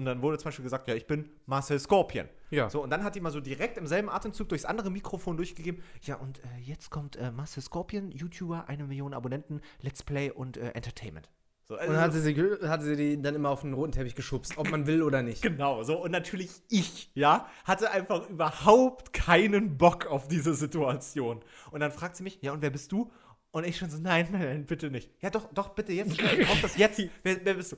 Und dann wurde zum Beispiel gesagt, ja, ich bin Marcel Scorpion. Ja. So, und dann hat die mal so direkt im selben Atemzug durchs andere Mikrofon durchgegeben, ja, und äh, jetzt kommt äh, Marcel Scorpion, YouTuber, eine Million Abonnenten, Let's Play und äh, Entertainment. So, also Und dann hat sie, sie, hat sie die dann immer auf den roten Teppich geschubst, ob man will oder nicht. Genau, so. Und natürlich ich, ja, hatte einfach überhaupt keinen Bock auf diese Situation. Und dann fragt sie mich, ja, und wer bist du? Und ich schon so, nein, nein, nein, bitte nicht. Ja, doch, doch, bitte, jetzt. Ich brauch das jetzt. Wer, wer bist du?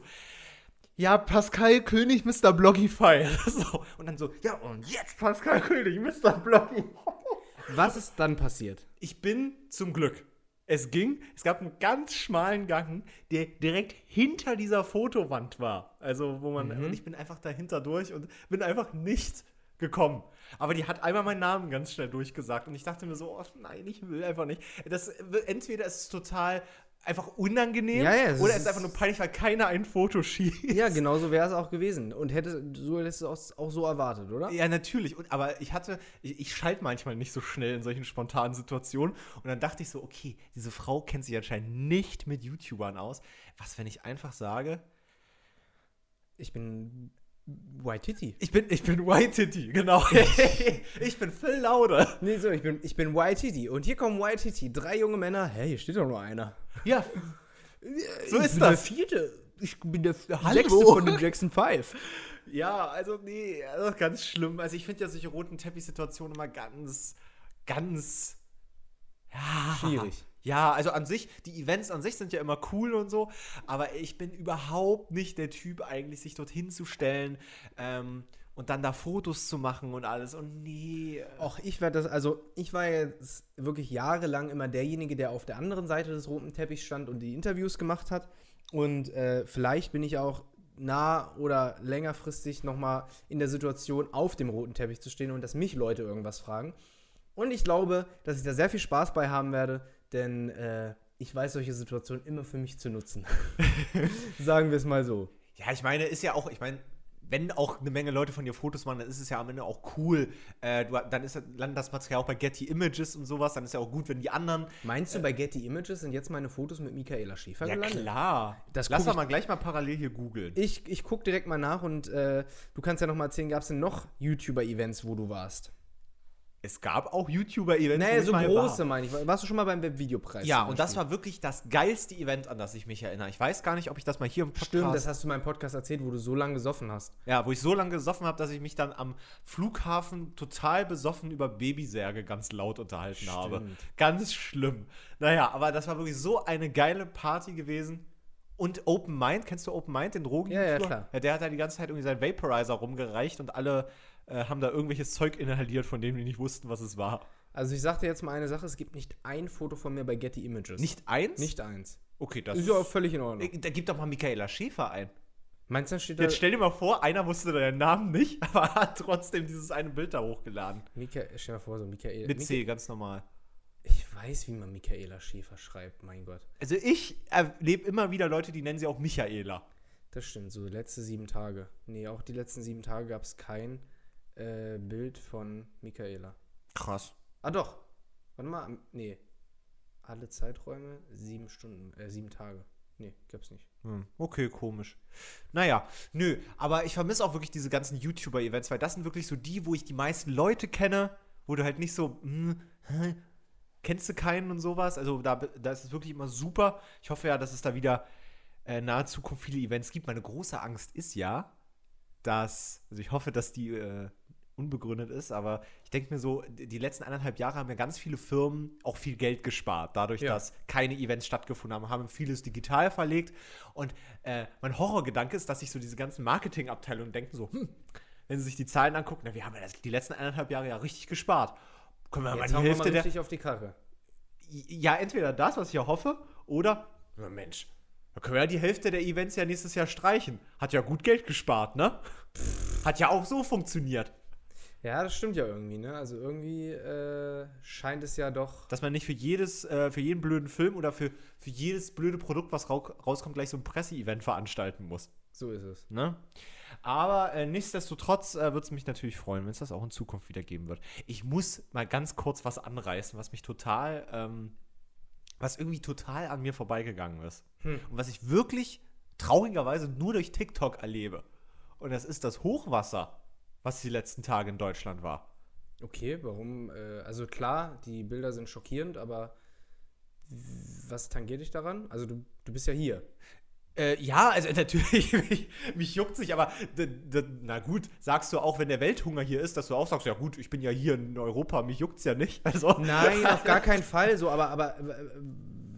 Ja, Pascal König, Mr. Bloggify. So. Und dann so, ja, und jetzt Pascal König, Mr. Bloggy. Was ist dann passiert? Ich bin zum Glück. Es ging, es gab einen ganz schmalen Gang, der direkt hinter dieser Fotowand war. Also, wo man, und ich bin einfach dahinter durch und bin einfach nicht gekommen. Aber die hat einmal meinen Namen ganz schnell durchgesagt und ich dachte mir so, oh nein, ich will einfach nicht. Das, entweder ist es total einfach unangenehm Ja, ja, oder ist- es ist einfach nur peinlich, weil keiner ein Foto schießt. Ja, genau so wäre es auch gewesen. Und hätte, so hättest du es auch so erwartet, oder? Ja, natürlich. Und, aber ich hatte, ich, ich schalte manchmal nicht so schnell in solchen spontanen Situationen. Und dann dachte ich so, okay, diese Frau kennt sich anscheinend nicht mit YouTubern aus. Was, wenn ich einfach sage, Ich bin White Titty. ich bin, ich bin White Titty, genau. ich bin Phil Laude. Nee, so, ich bin, ich bin White Titty. Und hier kommen White Titty. Drei junge Männer. Hä, hier steht doch nur einer. Ja, so ich ist bin das. der vierte. Ich bin der Hallo. von den Jackson Five. Ja, also nee, also ganz schlimm. Also ich finde ja solche roten Teppichsituationen immer ganz, ganz ja, Schwierig. Ja, also an sich, die Events an sich sind ja immer cool und so, aber ich bin überhaupt nicht der Typ, eigentlich sich dorthin zu stellen ähm, und dann da Fotos zu machen und alles. Und nee. Och, ich werde das, also ich war jetzt wirklich jahrelang immer derjenige, der auf der anderen Seite des roten Teppichs stand und die Interviews gemacht hat. Und äh, vielleicht bin ich auch nah oder längerfristig nochmal in der Situation, auf dem roten Teppich zu stehen und dass mich Leute irgendwas fragen. Und ich glaube, dass ich da sehr viel Spaß bei haben werde, denn äh, ich weiß solche Situationen immer für mich zu nutzen. Sagen wir es mal so. Ja, ich meine, ist ja auch, ich meine, wenn auch eine Menge Leute von dir Fotos machen, dann ist es ja am Ende auch cool. Äh, du, dann ist, landet das Material auch bei Getty Images und sowas, dann ist ja auch gut, wenn die anderen. Meinst du, bei Getty Images sind jetzt meine Fotos mit Michaela Schäfer Ja, gelandet? klar. Das Lass doch mal gleich mal parallel hier googeln. Ich, ich gucke direkt mal nach und äh, du kannst ja noch mal erzählen, gab es denn noch YouTuber-Events, wo du warst? Es gab auch YouTuber-Events. Nee, so große, war. meine ich. Warst du schon mal beim Webvideopreis? Ja, und das war wirklich das geilste Event, an das ich mich erinnere. Ich weiß gar nicht, ob ich das mal hier im Podcast. Stimmt, das hast du in meinem Podcast erzählt, wo du so lange gesoffen hast. ja, wo ich so lange gesoffen habe, dass ich mich dann am Flughafen total besoffen über Babysärge ganz laut unterhalten habe. Stimmt. Ganz schlimm. Naja, aber das war wirklich so eine geile Party gewesen. Und Open Mind, kennst du Open Mind, den Drogen? Ja, ja, klar. Ja, der hat da die ganze Zeit irgendwie seinen Vaporizer rumgereicht und alle äh, haben da irgendwelches Zeug inhaliert, von dem die nicht wussten, was es war. Also ich sag dir jetzt mal eine Sache, es gibt nicht ein Foto von mir bei Getty Images. Nicht eins? Nicht eins. Okay, das ist ja auch völlig in Ordnung. Äh, Da gibt doch mal Michaela Schäfer ein. Meinst du, da steht da... Jetzt stell dir mal vor, einer wusste deinen Namen nicht, aber hat trotzdem dieses eine Bild da hochgeladen. Michael, stell dir mal vor, so Michael... Mit Michael- C, ganz normal. Ich weiß, wie man Michaela Schäfer schreibt, mein Gott. Also ich erlebe immer wieder Leute, die nennen sie auch Michaela. Das stimmt, so letzte sieben Tage. Nee, auch die letzten sieben Tage gab es kein äh, Bild von Michaela. Krass. Ah doch. Warte mal, nee. Alle Zeiträume, sieben Stunden, äh, sieben Tage. Nee, gab's nicht. Hm, okay, komisch. Naja, nö, aber ich vermisse auch wirklich diese ganzen YouTuber-Events, weil das sind wirklich so die, wo ich die meisten Leute kenne, wo du halt nicht so, hm, hä, kennst du keinen und sowas. Also da, da ist es wirklich immer super. Ich hoffe ja, dass es da wieder äh, in naher Zukunft viele Events gibt. Meine große Angst ist ja, dass, also ich hoffe, dass die äh, unbegründet ist, aber ich denke mir so, die letzten anderthalb Jahre haben ja ganz viele Firmen auch viel Geld gespart, dadurch, Ja. dass keine Events stattgefunden haben, haben vieles digital verlegt und äh, mein Horrorgedanke ist, dass sich so diese ganzen Marketingabteilungen denken so, hm, wenn sie sich die Zahlen angucken, na, wir haben ja die letzten anderthalb Jahre ja richtig gespart. Können wir mal Jetzt die hauen wir mal Hälfte der, richtig auf die Karre. ja, entweder das, was ich ja hoffe, oder, na Mensch, da können wir ja die Hälfte der Events ja nächstes Jahr streichen. Hat ja gut Geld gespart, ne? Hat ja auch so funktioniert. Ja, das stimmt ja irgendwie, ne? Also irgendwie äh, scheint es ja doch. Dass man nicht für jedes, äh, für jeden blöden Film oder für, für jedes blöde Produkt, was rau rauskommt, gleich so ein Presseevent veranstalten muss. So ist es. Ne? Aber äh, nichtsdestotrotz äh, würde es mich natürlich freuen, wenn es das auch in Zukunft wieder geben wird. Ich muss mal ganz kurz was anreißen, was mich total, ähm, was irgendwie total an mir vorbeigegangen ist. Hm. Und was ich wirklich traurigerweise nur durch TikTok erlebe. Und das ist das Hochwasser, was die letzten Tage in Deutschland war. Okay, warum? Äh, also klar, die Bilder sind schockierend, aber was tangiert dich daran? Also du, du bist ja hier. Äh, ja, also natürlich, mich, mich juckt sich, aber na gut, sagst du auch, wenn der Welthunger hier ist, dass du auch sagst, ja gut, ich bin ja hier in Europa, mich juckt's ja nicht. Also, Nein, auf gar keinen Fall. So, aber, aber äh,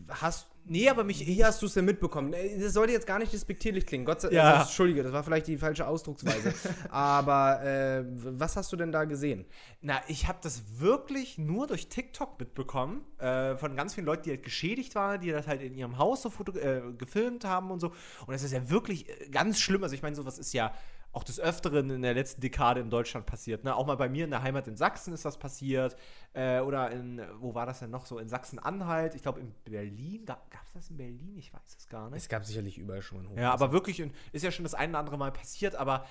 hast nee, aber mich, Wie hast du es denn mitbekommen? Das sollte jetzt gar nicht despektierlich klingen. Gott sei Dank. Ja. Also, Entschuldige, das war vielleicht die falsche Ausdrucksweise. Aber äh, was hast du denn da gesehen? na, ich habe das wirklich nur durch TikTok mitbekommen, äh, von ganz vielen Leuten, die halt geschädigt waren, die das halt in ihrem Haus so äh, gefilmt haben und so. Und das ist ja wirklich äh, ganz schlimm. Also ich meine, sowas ist ja auch des Öfteren in der letzten Dekade in Deutschland passiert. Ne? Auch mal bei mir in der Heimat in Sachsen ist das passiert. Äh, oder in, wo war das denn noch so? In Sachsen-Anhalt. Ich glaube, in Berlin. Gab es das in Berlin? Ich weiß es gar nicht. Es gab sicherlich überall schon ein Hochwasser. Ja, aber wirklich, in- ist ja schon das ein oder andere Mal passiert, aber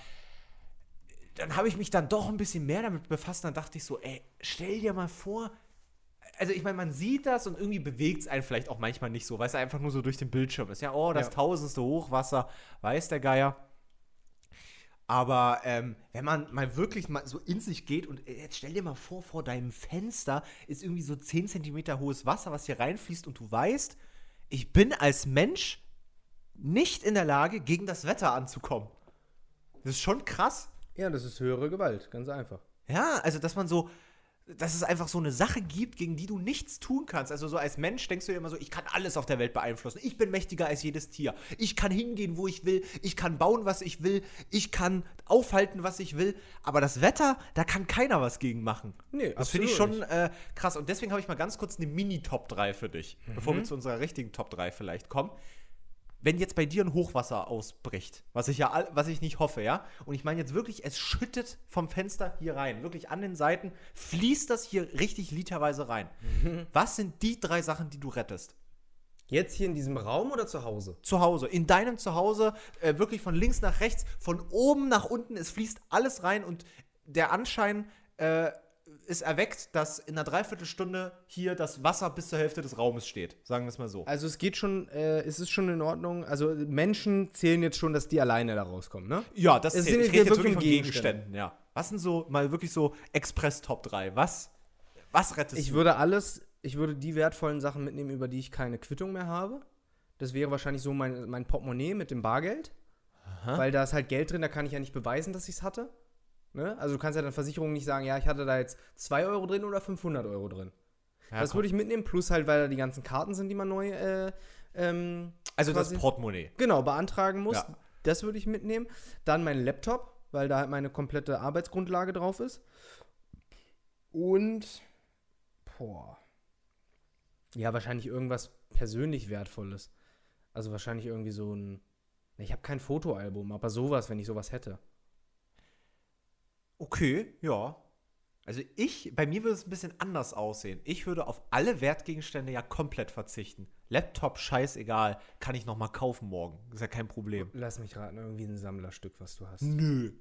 dann habe ich mich dann doch ein bisschen mehr damit befasst. Dann dachte ich so, ey, stell dir mal vor, also ich meine, man sieht das und irgendwie bewegt es einen vielleicht auch manchmal nicht so, weil es einfach nur so durch den Bildschirm ist. Ja, oh, das Ja. tausendste Hochwasser, weiß der Geier. Aber ähm, wenn man mal wirklich mal so in sich geht und äh, jetzt stell dir mal vor, vor deinem Fenster ist irgendwie so 10 Zentimeter hohes Wasser, was hier reinfließt und du weißt, ich bin als Mensch nicht in der Lage, gegen das Wetter anzukommen. Das ist schon krass. Ja, das ist höhere Gewalt, ganz einfach. Ja, also dass man so, dass es einfach so eine Sache gibt, gegen die du nichts tun kannst. Also so als Mensch denkst du dir immer so, ich kann alles auf der Welt beeinflussen. Ich bin mächtiger als jedes Tier. Ich kann hingehen, wo ich will. Ich kann bauen, was ich will. Ich kann aufhalten, was ich will. Aber das Wetter, da kann keiner was gegen machen. Nee, das finde ich schon äh, krass. Und deswegen habe ich mal ganz kurz eine Mini-Top 3 für dich, bevor wir zu unserer richtigen Top 3 vielleicht kommen wenn jetzt bei dir ein Hochwasser ausbricht, was ich ja, was ich nicht hoffe, ja, und ich meine jetzt wirklich, es schüttet vom Fenster hier rein, wirklich an den Seiten, fließt das hier richtig literweise rein. Was sind die drei Sachen, die du rettest? Jetzt hier in diesem Raum oder zu Hause? Zu Hause, in deinem Zuhause, äh, wirklich von links nach rechts, von oben nach unten, es fließt alles rein und der Anschein äh, ist erweckt, dass in einer Dreiviertelstunde hier das Wasser bis zur Hälfte des Raumes steht, sagen wir es mal so. Also es geht schon, äh, es ist schon in Ordnung. Also Menschen zählen jetzt schon, dass die alleine da rauskommen, ne? Ja, das Es sind Ich rede jetzt wirklich von Gegenstände. Gegenständen, ja. Was sind so, mal wirklich so Express Top 3? Was, was rettest Ich du? würde alles, ich würde die wertvollen Sachen mitnehmen, über die ich keine Quittung mehr habe. Das wäre wahrscheinlich so mein, mein Portemonnaie mit dem Bargeld. Weil da ist halt Geld drin, da kann ich ja nicht beweisen, dass ich es hatte. Ne? Also du kannst ja dann Versicherungen nicht sagen, ja, ich hatte da jetzt 2 Euro drin oder 500 Euro drin. Ja, das komm. würde ich mitnehmen, plus halt, weil da die ganzen Karten sind, die man neu äh, ähm, also das Portemonnaie. genau beantragen muss. Ja. Das würde ich mitnehmen. Dann mein Laptop, weil da halt meine komplette Arbeitsgrundlage drauf ist. Und boah. Ja, wahrscheinlich irgendwas persönlich Wertvolles. Also wahrscheinlich irgendwie so ein. Ich habe kein Fotoalbum, aber sowas, wenn ich sowas hätte. Okay, ja. Also ich, bei mir würde es ein bisschen anders aussehen. Ich würde auf alle Wertgegenstände ja komplett verzichten. Laptop, scheißegal, kann ich noch mal kaufen morgen. Ist ja kein Problem. Lass mich raten, irgendwie ein Sammlerstück, was du hast. Nö.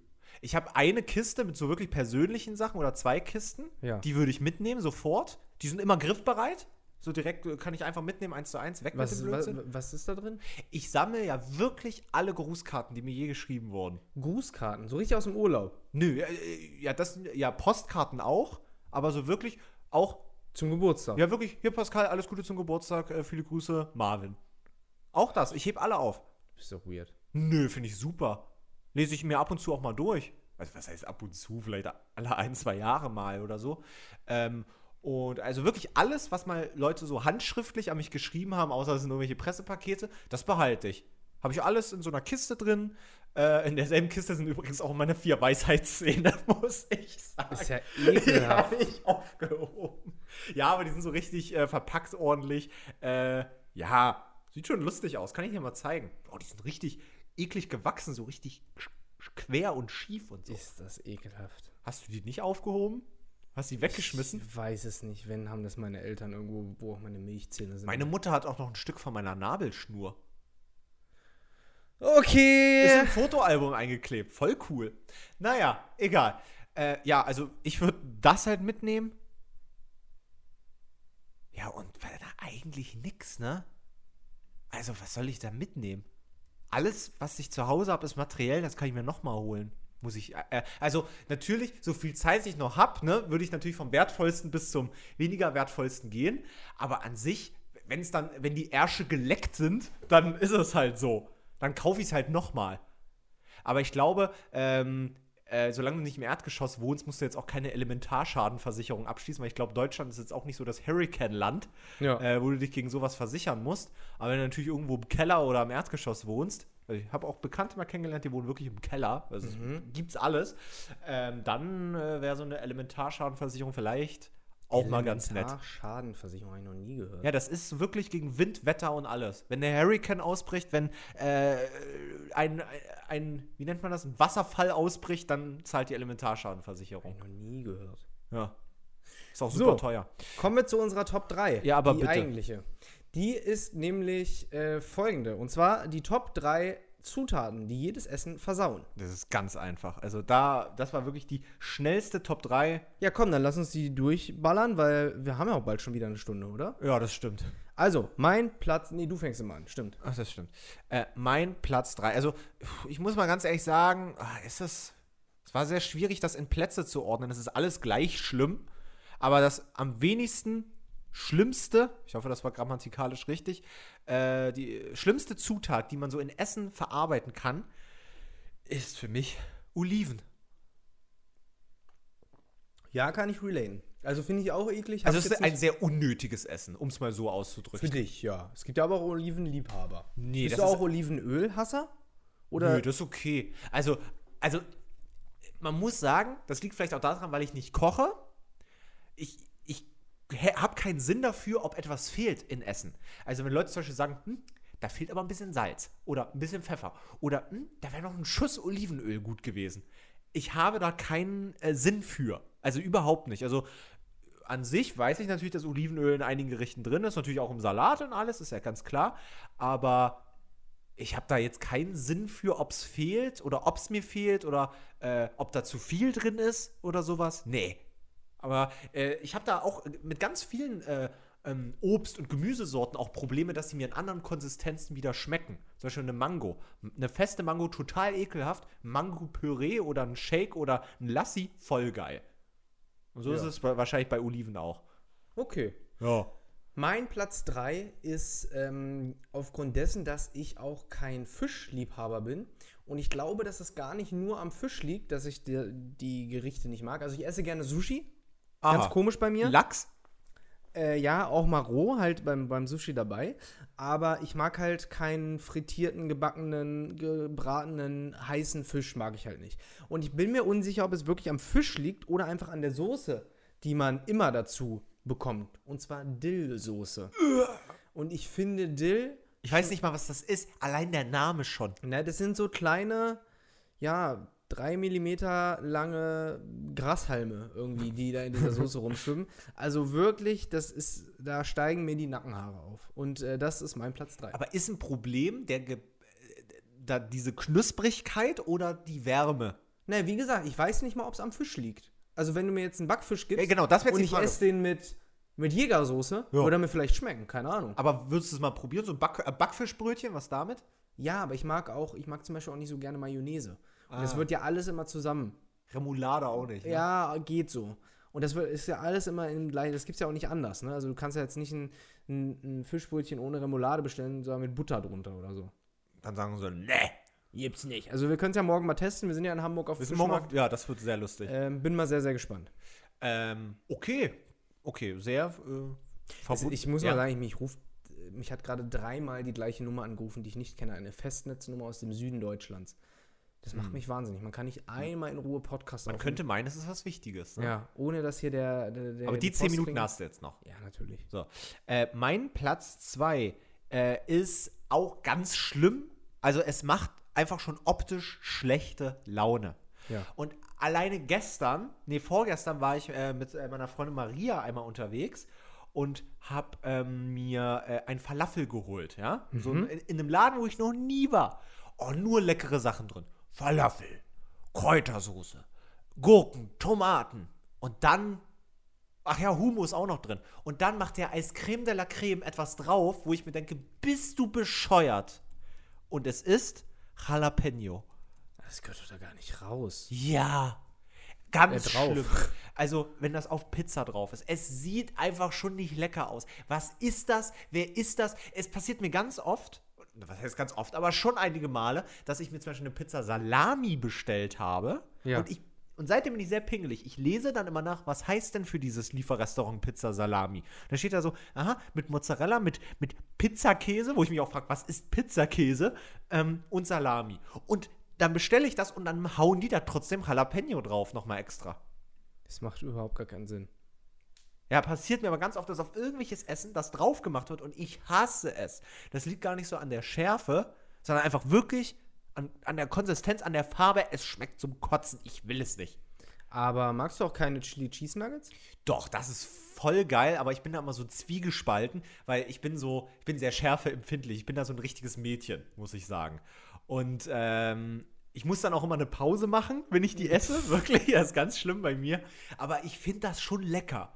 Ich habe eine Kiste mit so wirklich persönlichen Sachen oder zwei Kisten. Ja. Die würde ich mitnehmen, sofort. Die sind immer griffbereit. So direkt äh, kann ich einfach mitnehmen, eins zu eins, weg Was, mit dem was, Blödsinn. was ist da drin? Ich sammle ja wirklich alle Grußkarten, die mir je geschrieben wurden. Grußkarten, so richtig aus dem Urlaub. Nö, ja, äh, ja, das ja Postkarten auch, aber so wirklich auch Zum Geburtstag. ja wirklich hier Pascal, alles Gute zum Geburtstag, äh, viele Grüße, Marvin. Auch das, ich heb alle auf. Ist doch weird. Nö, finde ich super. Lese ich mir ab und zu auch mal durch. Also was heißt ab und zu, vielleicht alle ein, zwei Jahre mal oder so. Ähm, und also wirklich alles, was mal Leute so handschriftlich an mich geschrieben haben, außer es sind irgendwelche Pressepakete, das behalte ich. Habe ich alles in so einer Kiste drin. Äh, in derselben Kiste sind übrigens auch meine vier Weisheitszähne, muss ich sagen. Ist ja Die ekelhaft. habe ich aufgehoben. Ja, aber die sind so richtig äh, verpackt ordentlich. Äh, ja, sieht schon lustig aus. Kann ich dir mal zeigen. Oh, die sind richtig eklig gewachsen, so richtig quer und schief und so. Ist das ekelhaft. Hast du die nicht aufgehoben? Hast du die weggeschmissen? Ich weiß es nicht. Wenn, haben das meine Eltern irgendwo, wo auch meine Milchzähne sind. Meine Mutter hat auch noch ein Stück von meiner Nabelschnur. Ist Okay. ein Fotoalbum eingeklebt. Voll cool. Naja, egal. Äh, ja, also ich würde das halt mitnehmen. Ja, und weil da eigentlich nix, ne? Also, was soll ich da mitnehmen? Alles, was ich zu Hause habe, ist materiell, das kann ich mir nochmal holen. Muss ich, äh, also natürlich, so viel Zeit ich noch habe, ne, würde ich natürlich vom wertvollsten bis zum weniger wertvollsten gehen. Aber an sich, wenn es dann, wenn die Ärsche geleckt sind, dann ist es halt so. Dann kaufe ich es halt nochmal. Aber ich glaube, ähm, äh, solange du nicht im Erdgeschoss wohnst, musst du jetzt auch keine Elementarschadenversicherung abschließen, weil ich glaube, Deutschland ist jetzt auch nicht so das Hurricane-Land, Ja. äh, wo du dich gegen sowas versichern musst. Aber wenn du natürlich irgendwo im Keller oder im Erdgeschoss wohnst, also ich habe auch Bekannte mal kennengelernt, die wohnen wirklich im Keller, also es gibt's alles, ähm, dann äh, wäre so eine Elementarschadenversicherung vielleicht auch mal ganz nett. Schadenversicherung habe ich noch nie gehört. Ja, das ist wirklich gegen Wind, Wetter und alles. Wenn der Hurricane ausbricht, wenn äh, ein, ein, wie nennt man das, ein Wasserfall ausbricht, dann zahlt die Elementarschadenversicherung. Habe ich noch nie gehört. Ja. Ist auch So. super teuer. Kommen wir zu unserer Top 3. Ja, aber die bitte. eigentliche. Die ist nämlich äh, folgende. Und zwar die Top 3 Zutaten, die jedes Essen versauen. Das ist ganz einfach. Also da, das war wirklich die schnellste Top 3. Ja, komm, dann lass uns die durchballern, weil wir haben ja auch bald schon wieder eine Stunde, oder? Ja, das stimmt. Also, mein Platz. Nee, du fängst immer an, stimmt. Ach, das stimmt. Äh, mein Platz 3. Also, ich muss mal ganz ehrlich sagen, ah, ist das. Es war sehr schwierig, das in Plätze zu ordnen. Das ist alles gleich schlimm. Aber das am wenigsten schlimmste, ich hoffe, das war grammatikalisch richtig, äh, die schlimmste Zutat, die man so in Essen verarbeiten kann, ist für mich Oliven. Ja, kann ich relaten. Also finde ich auch eklig. Also hab es ich ist ein sehr unnötiges Essen, um es mal so Für auszudrücken. dich, ja. Es gibt ja aber auch Olivenliebhaber. Nee, Bist das du ist- auch Olivenölhasser? Oder? Nö, das ist okay. Also, also, man muss sagen, das liegt vielleicht auch daran, weil ich nicht koche. Ich habe keinen Sinn dafür, ob etwas fehlt in Essen. Also, wenn Leute zum Beispiel sagen, hm, da fehlt aber ein bisschen Salz oder ein bisschen Pfeffer oder hm, da wäre noch ein Schuss Olivenöl gut gewesen. Ich habe da keinen äh, Sinn für. Also überhaupt nicht. Also an sich weiß ich natürlich, dass Olivenöl in einigen Gerichten drin ist, natürlich auch im Salat und alles, ist ja ganz klar. Aber ich habe da jetzt keinen Sinn für, ob es fehlt oder ob es mir fehlt oder äh, ob da zu viel drin ist oder sowas. Nee. Aber äh, ich habe da auch mit ganz vielen äh, ähm, Obst- und Gemüsesorten auch Probleme, dass sie mir in anderen Konsistenzen wieder schmecken. Zum Beispiel eine Mango. Eine feste Mango total ekelhaft. Mango-Püree oder ein Shake oder ein Lassi voll geil. Und so Ja. ist es wa- wahrscheinlich bei Oliven auch. Okay. Ja. Mein Platz 3 ist ähm, aufgrund dessen, dass ich auch kein Fischliebhaber bin. Und ich glaube, dass es gar nicht nur am Fisch liegt, dass ich die, die Gerichte nicht mag. Also ich esse gerne Sushi. Ganz komisch bei mir. Lachs? Äh, ja, auch mal roh, halt beim, beim Sushi dabei. Aber ich mag halt keinen frittierten, gebackenen, gebratenen, heißen Fisch, mag ich halt nicht. Und ich bin mir unsicher, ob es wirklich am Fisch liegt oder einfach an der Soße, die man immer dazu bekommt. Und zwar Dillsoße. Und ich finde Dill, Ich weiß nicht mal, was das ist. Allein der Name schon. na, das sind so kleine, ja, drei Millimeter lange Grashalme irgendwie, die da in dieser Soße rumschwimmen. Also wirklich, das ist, da steigen mir die Nackenhaare auf. Und äh, das ist mein Platz 3. Aber ist ein Problem der Ge äh, da diese Knusprigkeit oder die Wärme? Na, wie gesagt, ich weiß nicht mal, ob es am Fisch liegt. Also wenn du mir jetzt einen Backfisch gibst Ja, genau, das und ich esse den mit, mit Jägersoße, Ja. würde er mir vielleicht schmecken, keine Ahnung. Aber würdest du es mal probieren? So ein Back äh, Backfischbrötchen, was damit? Ja, aber ich mag auch, ich mag zum Beispiel auch nicht so gerne Mayonnaise. Und das Ah. wird ja alles immer zusammen. Remoulade auch nicht. ne? Ja, geht so. Und das ist ja alles immer im gleichen, das gibt es ja auch nicht anders. Ne? Also du kannst ja jetzt nicht ein, ein, ein Fischbrötchen ohne Remoulade bestellen, sondern mit Butter drunter oder so. Dann sagen sie, ne. Gibt's nicht. Also wir können es ja morgen mal testen. Wir sind ja in Hamburg auf Fischmarkt. ja, das wird sehr lustig. Ähm, bin mal sehr, sehr gespannt. Ähm, okay. Okay, sehr äh, verbunden. ich muss ja. mal sagen, ich, mich ruft, mich hat gerade dreimal die gleiche Nummer angerufen, die ich nicht kenne. Eine Festnetznummer aus dem Süden Deutschlands. Das macht mich wahnsinnig. Man kann nicht einmal in Ruhe Podcast Man aufnehmen. könnte meinen, es ist was Wichtiges. Ne? Ja, ohne dass hier der. der, der Aber die die 10 Post Minuten hast du jetzt noch. Ja, natürlich. So. Äh, mein Platz 2 äh, ist auch ganz schlimm. Also es macht einfach schon optisch schlechte Laune. Ja. Und alleine gestern, nee, vorgestern war ich äh, mit äh, meiner Freundin Maria einmal unterwegs und habe ähm, mir äh, ein Falafel geholt, ja? So in, in einem Laden, wo ich noch nie war. Oh, nur leckere Sachen drin. Falafel, Kräutersoße, Gurken, Tomaten und dann Ach ja, Humus auch noch drin. Und dann macht der als Creme de la Creme etwas drauf, wo ich mir denke, bist du bescheuert? Und es ist Jalapeno. Das gehört doch da gar nicht raus. Ja. Ganz Äh, schlimm. Also, wenn das auf Pizza drauf ist. Es sieht einfach schon nicht lecker aus. Was ist das? Wer ist das? Es passiert mir ganz oft, was heißt ganz oft, aber schon einige Male, dass ich mir zum Beispiel eine Pizza Salami bestellt habe. Ja. Und ich und seitdem bin ich sehr pingelig. Ich lese dann immer nach, was heißt denn für dieses Lieferrestaurant Pizza Salami? Da steht da so, aha, mit Mozzarella, mit, mit Pizzakäse, wo ich mich auch frage, was ist Pizzakäse? Ähm, und Salami. Und dann bestelle ich das und dann hauen die da trotzdem Jalapeno drauf, nochmal extra. Das macht überhaupt gar keinen Sinn. Ja, passiert mir aber ganz oft, dass auf irgendwelches Essen das drauf gemacht wird und ich hasse es. Das liegt gar nicht so an der Schärfe, sondern einfach wirklich an, an der Konsistenz, an der Farbe. Es schmeckt zum Kotzen. Ich will es nicht. Aber magst du auch keine Chili Cheese Nuggets? Doch, das ist voll geil, aber ich bin da immer so zwiegespalten, weil ich bin so, ich bin sehr schärfeempfindlich. Ich bin da so ein richtiges Mädchen, muss ich sagen. Und ähm, ich muss dann auch immer eine Pause machen, wenn ich die esse. Wirklich, das ist ganz schlimm bei mir. Aber ich finde das schon lecker.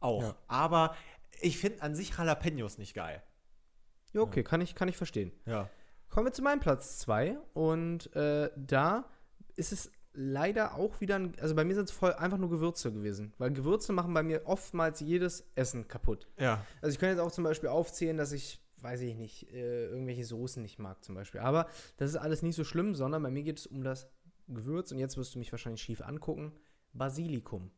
Auch. Ja. Aber ich finde an sich Jalapenos nicht geil. Ja, okay, kann, ich, kann ich verstehen. Ja. Kommen wir zu meinem Platz 2 und äh, da ist es leider auch wieder, ein, also bei mir sind es voll einfach nur Gewürze gewesen, weil Gewürze machen bei mir oftmals jedes Essen kaputt. Ja. Also ich könnte jetzt auch zum Beispiel aufzählen, dass ich, weiß ich nicht, äh, irgendwelche Soßen nicht mag zum Beispiel, aber das ist alles nicht so schlimm, sondern bei mir geht es um das Gewürz und jetzt wirst du mich wahrscheinlich schief angucken, Basilikum.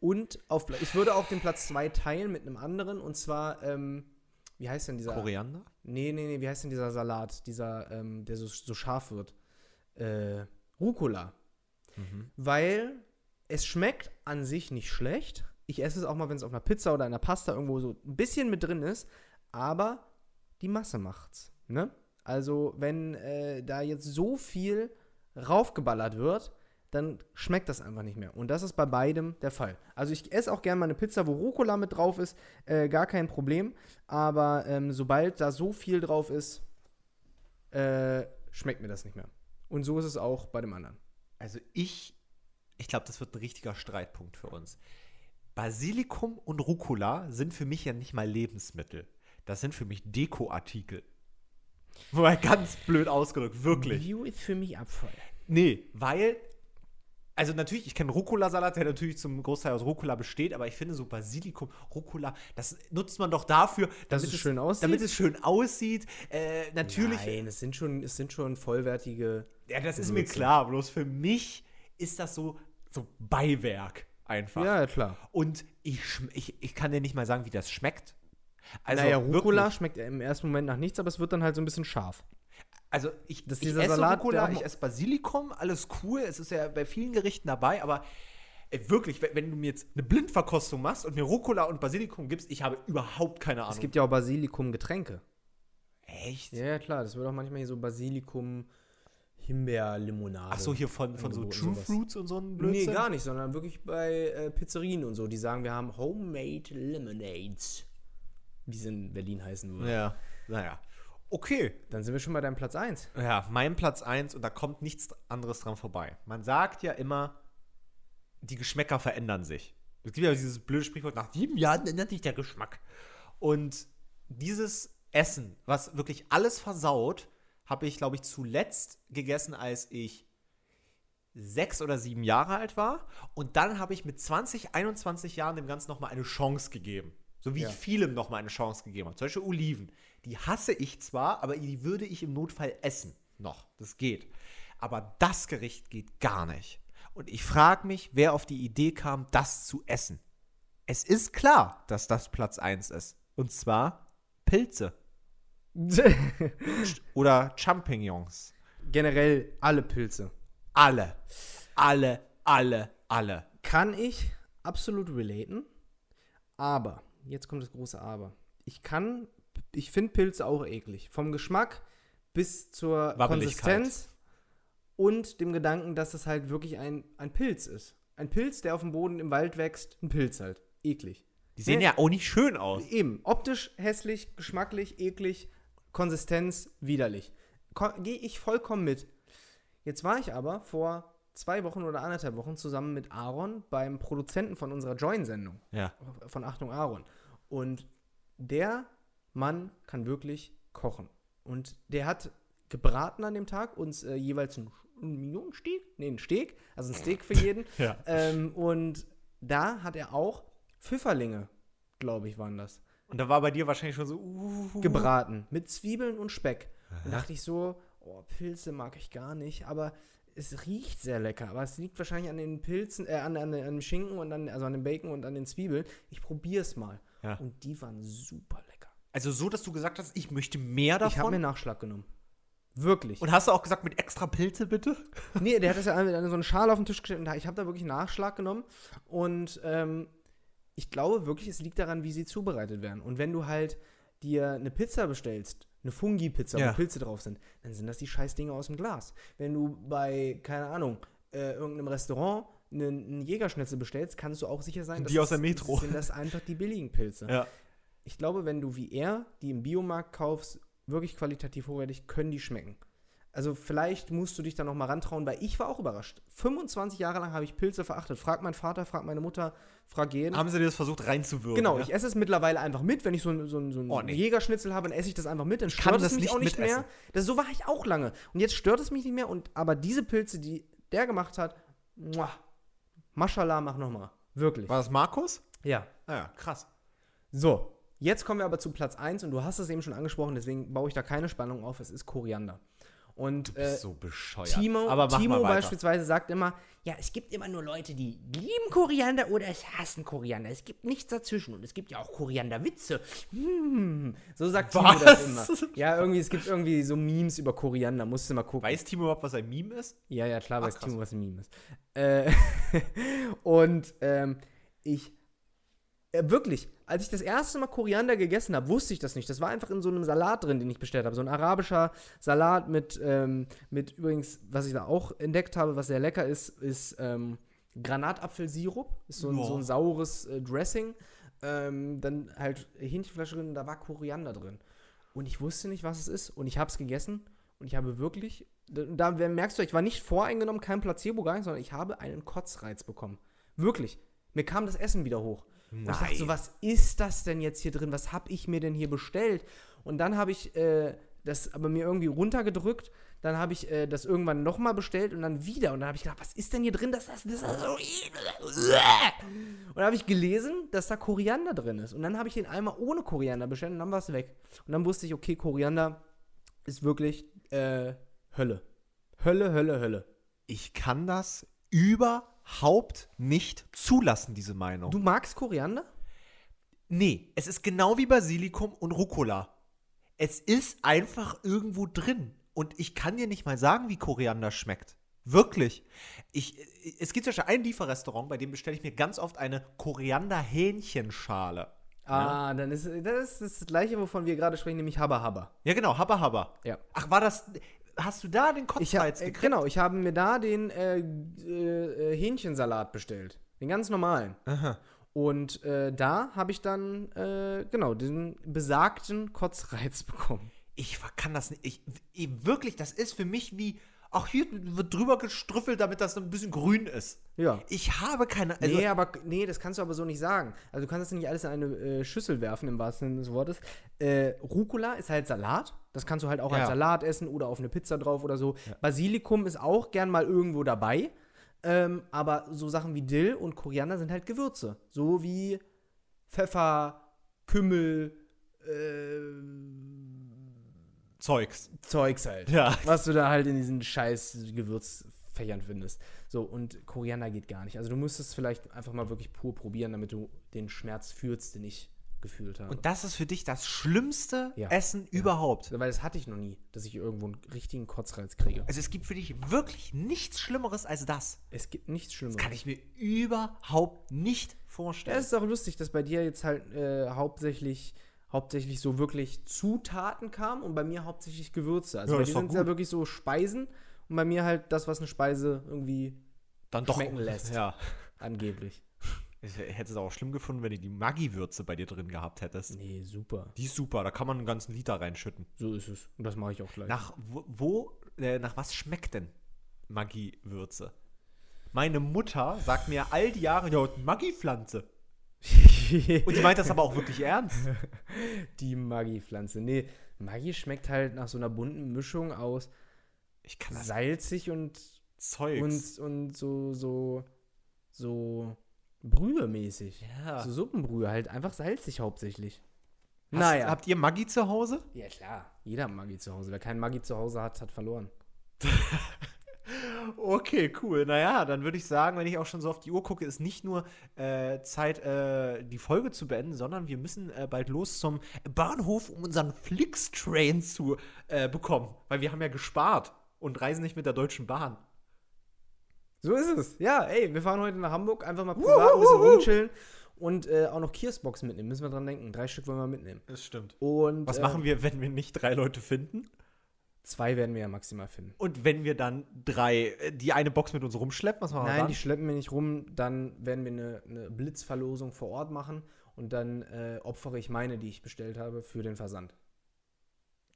Und auf, ich würde auch den Platz 2 teilen mit einem anderen und zwar, ähm, wie heißt denn dieser? Koriander? Nee, nee, nee, wie heißt denn dieser Salat, dieser, ähm, der so, so scharf wird? Äh, Rucola. Weil es schmeckt an sich nicht schlecht. Ich esse es auch mal, wenn es auf einer Pizza oder einer Pasta irgendwo so ein bisschen mit drin ist, aber die Masse macht's. Ne? Also, wenn äh, da jetzt so viel raufgeballert wird, dann schmeckt das einfach nicht mehr. Und das ist bei beidem der Fall. Also ich esse auch gerne mal eine Pizza, wo Rucola mit drauf ist, äh, gar kein Problem. Aber ähm, sobald da so viel drauf ist, äh, schmeckt mir das nicht mehr. Und so ist es auch bei dem anderen. Also ich, ich glaube, das wird ein richtiger Streitpunkt für uns. Basilikum und Rucola sind für mich ja nicht mal Lebensmittel. Das sind für mich Dekoartikel. Mal ganz blöd ausgedrückt, wirklich. View ist für mich Abfall. Nee, weil, also natürlich, ich kenne Rucola-Salat, der natürlich zum Großteil aus Rucola besteht, aber ich finde so Basilikum, Rucola, das nutzt man doch dafür, damit es schön aussieht? Damit es schön aussieht. Äh, natürlich, Nein, es sind schon, es sind schon vollwertige. ja, das ist mir klar, bloß für mich ist das so, so Beiwerk einfach. Ja, klar. Und ich, ich, ich kann dir nicht mal sagen, wie das schmeckt. Also naja, Rucola wirklich. schmeckt im ersten Moment nach nichts, aber es wird dann halt so ein bisschen scharf. Also ich, Das ist ich dieser esse Salat, Rucola, ich esse Basilikum, alles cool. Es ist ja bei vielen Gerichten dabei, aber äh, wirklich, wenn, wenn du mir jetzt eine Blindverkostung machst und mir Rucola und Basilikum gibst, ich habe überhaupt keine Ahnung. Es gibt ja auch Basilikum-Getränke. echt? Ja, klar, das wird auch manchmal hier so Basilikum, Himbeer-Limonade. Ach so, hier von, von so True sowas. Fruits und so ein Nee, Blödsinn? gar nicht, sondern wirklich bei äh, Pizzerien und so, die sagen, wir haben Homemade Lemonades. Wie sie in Berlin heißen würden. Ja, naja. Okay, Dann sind wir schon bei deinem Platz 1. ja, mein Platz 1 und da kommt nichts anderes dran vorbei. Man sagt ja immer, die Geschmäcker verändern sich. Es gibt ja dieses blöde Sprichwort, nach sieben Jahren ändert sich der Geschmack. Und dieses Essen, was wirklich alles versaut, habe ich, glaube ich, zuletzt gegessen, als ich sechs oder sieben Jahre alt war. Und dann habe ich mit 20, 21 Jahren dem Ganzen nochmal eine Chance gegeben. So wie Ja. ich vielem nochmal eine Chance gegeben habe. Zum Beispiel Oliven. Die hasse ich zwar, aber die würde ich im Notfall essen. Noch. Das geht. Aber das Gericht geht gar nicht. Und ich frage mich, wer auf die Idee kam, das zu essen. Es ist klar, dass das Platz 1 ist. Und zwar Pilze oder Champignons. Generell alle Pilze. Alle. Alle, alle, alle. Kann ich absolut relaten, aber, jetzt kommt das große Aber. Ich kann, ich finde Pilze auch eklig. Vom Geschmack bis zur. Konsistenz und dem Gedanken, dass es halt wirklich ein, ein Pilz ist. Ein Pilz, der auf dem Boden im Wald wächst, ein Pilz halt. Eklig. Die sehen Nee. ja auch nicht schön aus. Eben, optisch hässlich, geschmacklich, eklig, Konsistenz widerlich. Gehe ich vollkommen mit. Jetzt war ich aber vor zwei Wochen oder anderthalb Wochen zusammen mit Aaron beim Produzenten von unserer Join-Sendung Ja. von Achtung Aaron. Und der Mann kann wirklich kochen. Und der hat gebraten an dem Tag, uns äh, jeweils einen, einen Millionensteak, nee, einen Steak, also ein Steak für jeden. Ja. ähm, und da hat er auch Pfifferlinge, glaube ich, waren das, Und da war bei dir wahrscheinlich schon so, uh, gebraten mit Zwiebeln und Speck. Und dachte ich so, oh, Pilze mag ich gar nicht, aber es riecht sehr lecker. Aber es liegt wahrscheinlich an den Pilzen, äh, an, an, an dem Schinken und an, also an dem Bacon und an den Zwiebeln. Ich probiere es mal. Ja. Und die waren super lecker. Also so, dass du gesagt hast, ich möchte mehr Ich habe davon. mir Nachschlag genommen. Wirklich. und hast du auch gesagt, mit extra Pilze bitte? nee, der hat das ja an so eine Schale auf den Tisch gestellt und ich habe da wirklich Nachschlag genommen. Und ähm, ich glaube wirklich, es liegt daran, wie sie zubereitet werden. Und wenn du halt dir eine Pizza bestellst, eine Fungi-Pizza, Ja. wo Pilze drauf sind, dann sind das die scheiß Dinge aus dem Glas. Wenn du bei, keine Ahnung, äh, irgendeinem Restaurant einen, einen Jägerschnitzel bestellst, kannst du auch sicher sein, Die aus der das- Metro. sind das einfach die billigen Pilze. Ja. Ich glaube, wenn du wie er die im Biomarkt kaufst, wirklich qualitativ hochwertig, können die schmecken. Also vielleicht musst du dich da noch mal rantrauen, weil ich war auch überrascht. 25 Jahre lang habe ich Pilze verachtet. Frag meinen Vater, frag meine Mutter, frag jeden. Haben sie dir das versucht reinzuwirken? Genau, ja? ich esse es mittlerweile einfach mit. Wenn ich so, ein- so, so einen Oh, nee. Jägerschnitzel habe, dann esse ich das einfach mit. Dann stört es das mich nicht auch nicht mitessen. mehr. Das, so war ich auch lange. Und jetzt stört es mich nicht mehr. Und, aber diese Pilze, die der gemacht hat, muah, Maschallah, mach nochmal. Wirklich. War das Markus? Ja. Ah ja, krass. So, jetzt kommen wir aber zu Platz 1 und du hast es eben schon angesprochen, deswegen baue ich da keine Spannung auf. Es ist Koriander. Und äh, so bescheuert. Timo, Timo beispielsweise sagt immer, ja, es gibt immer nur Leute, die lieben Koriander oder es hassen Koriander. Es gibt nichts dazwischen und es gibt ja auch Korianderwitze. Hm. So sagt Timo das Was? immer. Ja, irgendwie, es gibt irgendwie so Memes über Koriander, musst du mal gucken. Weiß Timo überhaupt, was ein Meme ist? Ja, ja, klar, weiß krass. Timo, was ein Meme ist. Äh, und ähm, ich, äh, wirklich, als ich das erste Mal Koriander gegessen habe, wusste ich das nicht. Das war einfach in so einem Salat drin, den ich bestellt habe. So ein arabischer Salat mit, ähm, mit übrigens, was ich da auch entdeckt habe, was sehr lecker ist, ist ähm, Granatapfelsirup. Ist so ein, so ein saures äh, Dressing. Ähm, dann halt Hähnchenfleisch drin, da war Koriander drin. Und ich wusste nicht, was es ist. Und ich habe es gegessen. Und ich habe wirklich, da, da merkst du, ich war nicht voreingenommen, kein Placebo, gar nicht, sondern ich habe einen Kotzreiz bekommen. Wirklich. Mir kam das Essen wieder hoch. Und ich dachte so, was ist das denn jetzt hier drin? Was habe ich mir denn hier bestellt? Und dann habe ich äh, das aber mir irgendwie runtergedrückt. Dann habe ich äh, das irgendwann nochmal bestellt und dann wieder. Und dann habe ich gedacht, was ist denn hier drin? Das, das, das so Und dann habe ich gelesen, dass da Koriander drin ist. Und dann habe ich den einmal ohne Koriander bestellt und dann war es weg. Und dann wusste ich, okay, Koriander ist wirklich äh, Hölle. Hölle, Hölle, Hölle. Ich kann das überhaupt nicht zulassen, diese Meinung. Du magst Koriander? Nee, es ist genau wie Basilikum und Rucola. Es ist einfach irgendwo drin. Und ich kann dir nicht mal sagen, wie Koriander schmeckt. Wirklich. Ich, es gibt zum Beispiel ein Lieferrestaurant, bei dem bestelle ich mir ganz oft eine Koriander-Hähnchenschale. Ah, dann ist das ist das gleiche, wovon wir gerade sprechen, nämlich Habba Habba. Ja, genau, Habba Habba. Ja. Ach, war das. Hast du da den Kotzreiz äh, gekriegt? genau, ich habe mir da den äh, äh, äh, Hähnchensalat bestellt. Den ganz normalen. Aha. Und äh, da habe ich dann, äh, genau, den besagten Kotzreiz bekommen. Ich kann das nicht. Ich, ich, wirklich, das ist für mich wie. Auch hier wird drüber gestrüffelt, damit das ein bisschen grün ist. Ja. Ich habe keine. Also, nee, aber nee, das kannst du aber so nicht sagen. Also du kannst das nicht alles in eine äh, Schüssel werfen, im wahrsten Sinne des Wortes. Äh, Rucola ist halt Salat. Das kannst du halt auch Ja. als Salat essen oder auf eine Pizza drauf oder so. Basilikum ist auch gern mal irgendwo dabei. Ähm, aber so Sachen wie Dill und Koriander sind halt Gewürze. So wie Pfeffer, Kümmel, äh, Zeugs. Zeugs halt. Ja. Was du da halt in diesen scheiß Gewürzfächern findest. So, und Koriander geht gar nicht. Also du müsstest vielleicht einfach mal wirklich pur probieren, damit du den Schmerz fühlst, den ich gefühlt habe. Und das ist für dich das schlimmste Ja. Essen überhaupt. Weil das hatte ich noch nie, dass ich irgendwo einen richtigen Kotzreiz kriege. Also es gibt für dich wirklich nichts Schlimmeres als das. Es gibt nichts Schlimmeres. Kann ich mir überhaupt nicht Ja, vorstellen. es ist auch lustig, dass bei dir jetzt halt äh, hauptsächlich hauptsächlich so wirklich Zutaten kam und bei mir hauptsächlich Gewürze. Also Ja, bei dir sind es ja wirklich so Speisen und bei mir halt das, was eine Speise irgendwie Dann doch schmecken lässt. Ja. angeblich. Ich hätte es auch schlimm gefunden, wenn du die Maggi-Würze bei dir drin gehabt hättest. Nee, super. Die ist super, da kann man einen ganzen Liter reinschütten. So ist es. Und das mache ich auch gleich. Nach wo, wo äh, nach was schmeckt denn Maggi-Würze? Meine Mutter sagt mir all die Jahre, ja, Maggi-Pflanze. Und die meint das aber auch wirklich ernst. die Maggi-Pflanze. Nee, Maggi schmeckt halt nach so einer bunten Mischung aus Ich kann das salzig und, Zeugs. und, und so, so, so Brühe-mäßig. ja. So Suppenbrühe, halt einfach salzig hauptsächlich. Hast, naja. Habt ihr Maggi zu Hause? ja, klar. Jeder hat Maggi zu Hause. Wer keinen Maggi zu Hause hat, hat verloren. Okay, cool. Naja, dann würde ich sagen, wenn ich auch schon so auf die Uhr gucke, ist nicht nur äh, Zeit, äh, die Folge zu beenden, sondern wir müssen äh, bald los zum Bahnhof, um unseren Flix-Train zu äh, bekommen. Weil wir haben ja gespart und reisen nicht mit der Deutschen Bahn. So ist es. Ja, ey, wir fahren heute nach Hamburg, einfach mal privat ein bisschen rumchillen. und äh, auch noch Kiersbox mitnehmen. Müssen wir dran denken. Drei Stück wollen wir mitnehmen. Das stimmt. Und Was äh, machen wir, wenn wir nicht drei Leute finden? Zwei werden wir ja maximal finden. Und wenn wir dann drei, äh, die eine Box mit uns rumschleppen, was machen wir Nein, dann? die schleppen wir nicht rum. Dann werden wir eine, eine Blitzverlosung vor Ort machen und dann äh, opfere ich meine, die ich bestellt habe, für den Versand.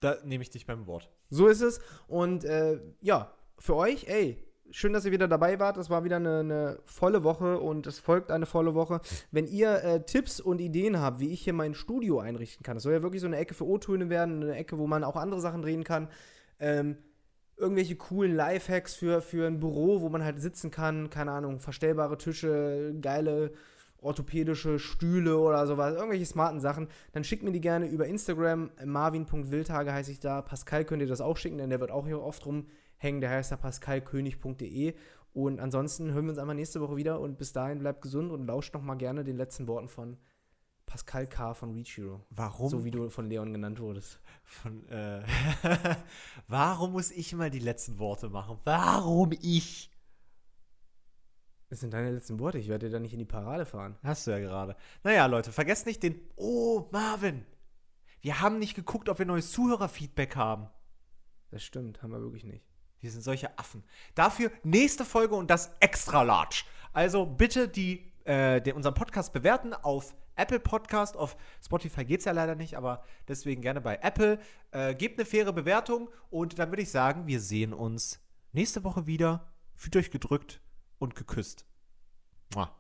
Da nehme ich dich beim Wort. So ist es. Und äh, ja, für euch, ey, schön, dass ihr wieder dabei wart. Das war wieder eine, eine volle Woche und es folgt eine volle Woche. Wenn ihr äh, Tipps und Ideen habt, wie ich hier mein Studio einrichten kann, es soll ja wirklich so eine Ecke für O-Töne werden, eine Ecke, wo man auch andere Sachen drehen kann. Ähm, irgendwelche coolen Lifehacks für, für ein Büro, wo man halt sitzen kann, keine Ahnung, verstellbare Tische, geile orthopädische Stühle oder sowas, irgendwelche smarten Sachen, dann schickt mir die gerne über Instagram. Marvin.wildtage heiße ich da. Pascal könnt ihr das auch schicken, denn der wird auch hier oft rumhängen. Der heißt da pascalkönig.de. Und ansonsten hören wir uns einmal nächste Woche wieder und bis dahin bleibt gesund und lauscht noch mal gerne den letzten Worten von Pascal K. von Reach Hero. Warum? So wie du von Leon genannt wurdest. Von, äh, Warum muss ich immer die letzten Worte machen? Warum ich? Das sind deine letzten Worte. Ich werde dir da nicht in die Parade fahren. Hast du ja gerade. Naja, Leute, vergesst nicht den. Oh, Marvin! Wir haben nicht geguckt, ob wir neues Zuhörerfeedback haben. Das stimmt, haben wir wirklich nicht. Wir sind solche Affen. Dafür nächste Folge und das extra large. Also bitte die, äh, den, unseren Podcast bewerten auf Apple Podcast. Auf Spotify geht es ja leider nicht, aber deswegen gerne bei Apple. Äh, gebt eine faire Bewertung und dann würde ich sagen, wir sehen uns nächste Woche wieder. Fühlt euch gedrückt und geküsst. Mua.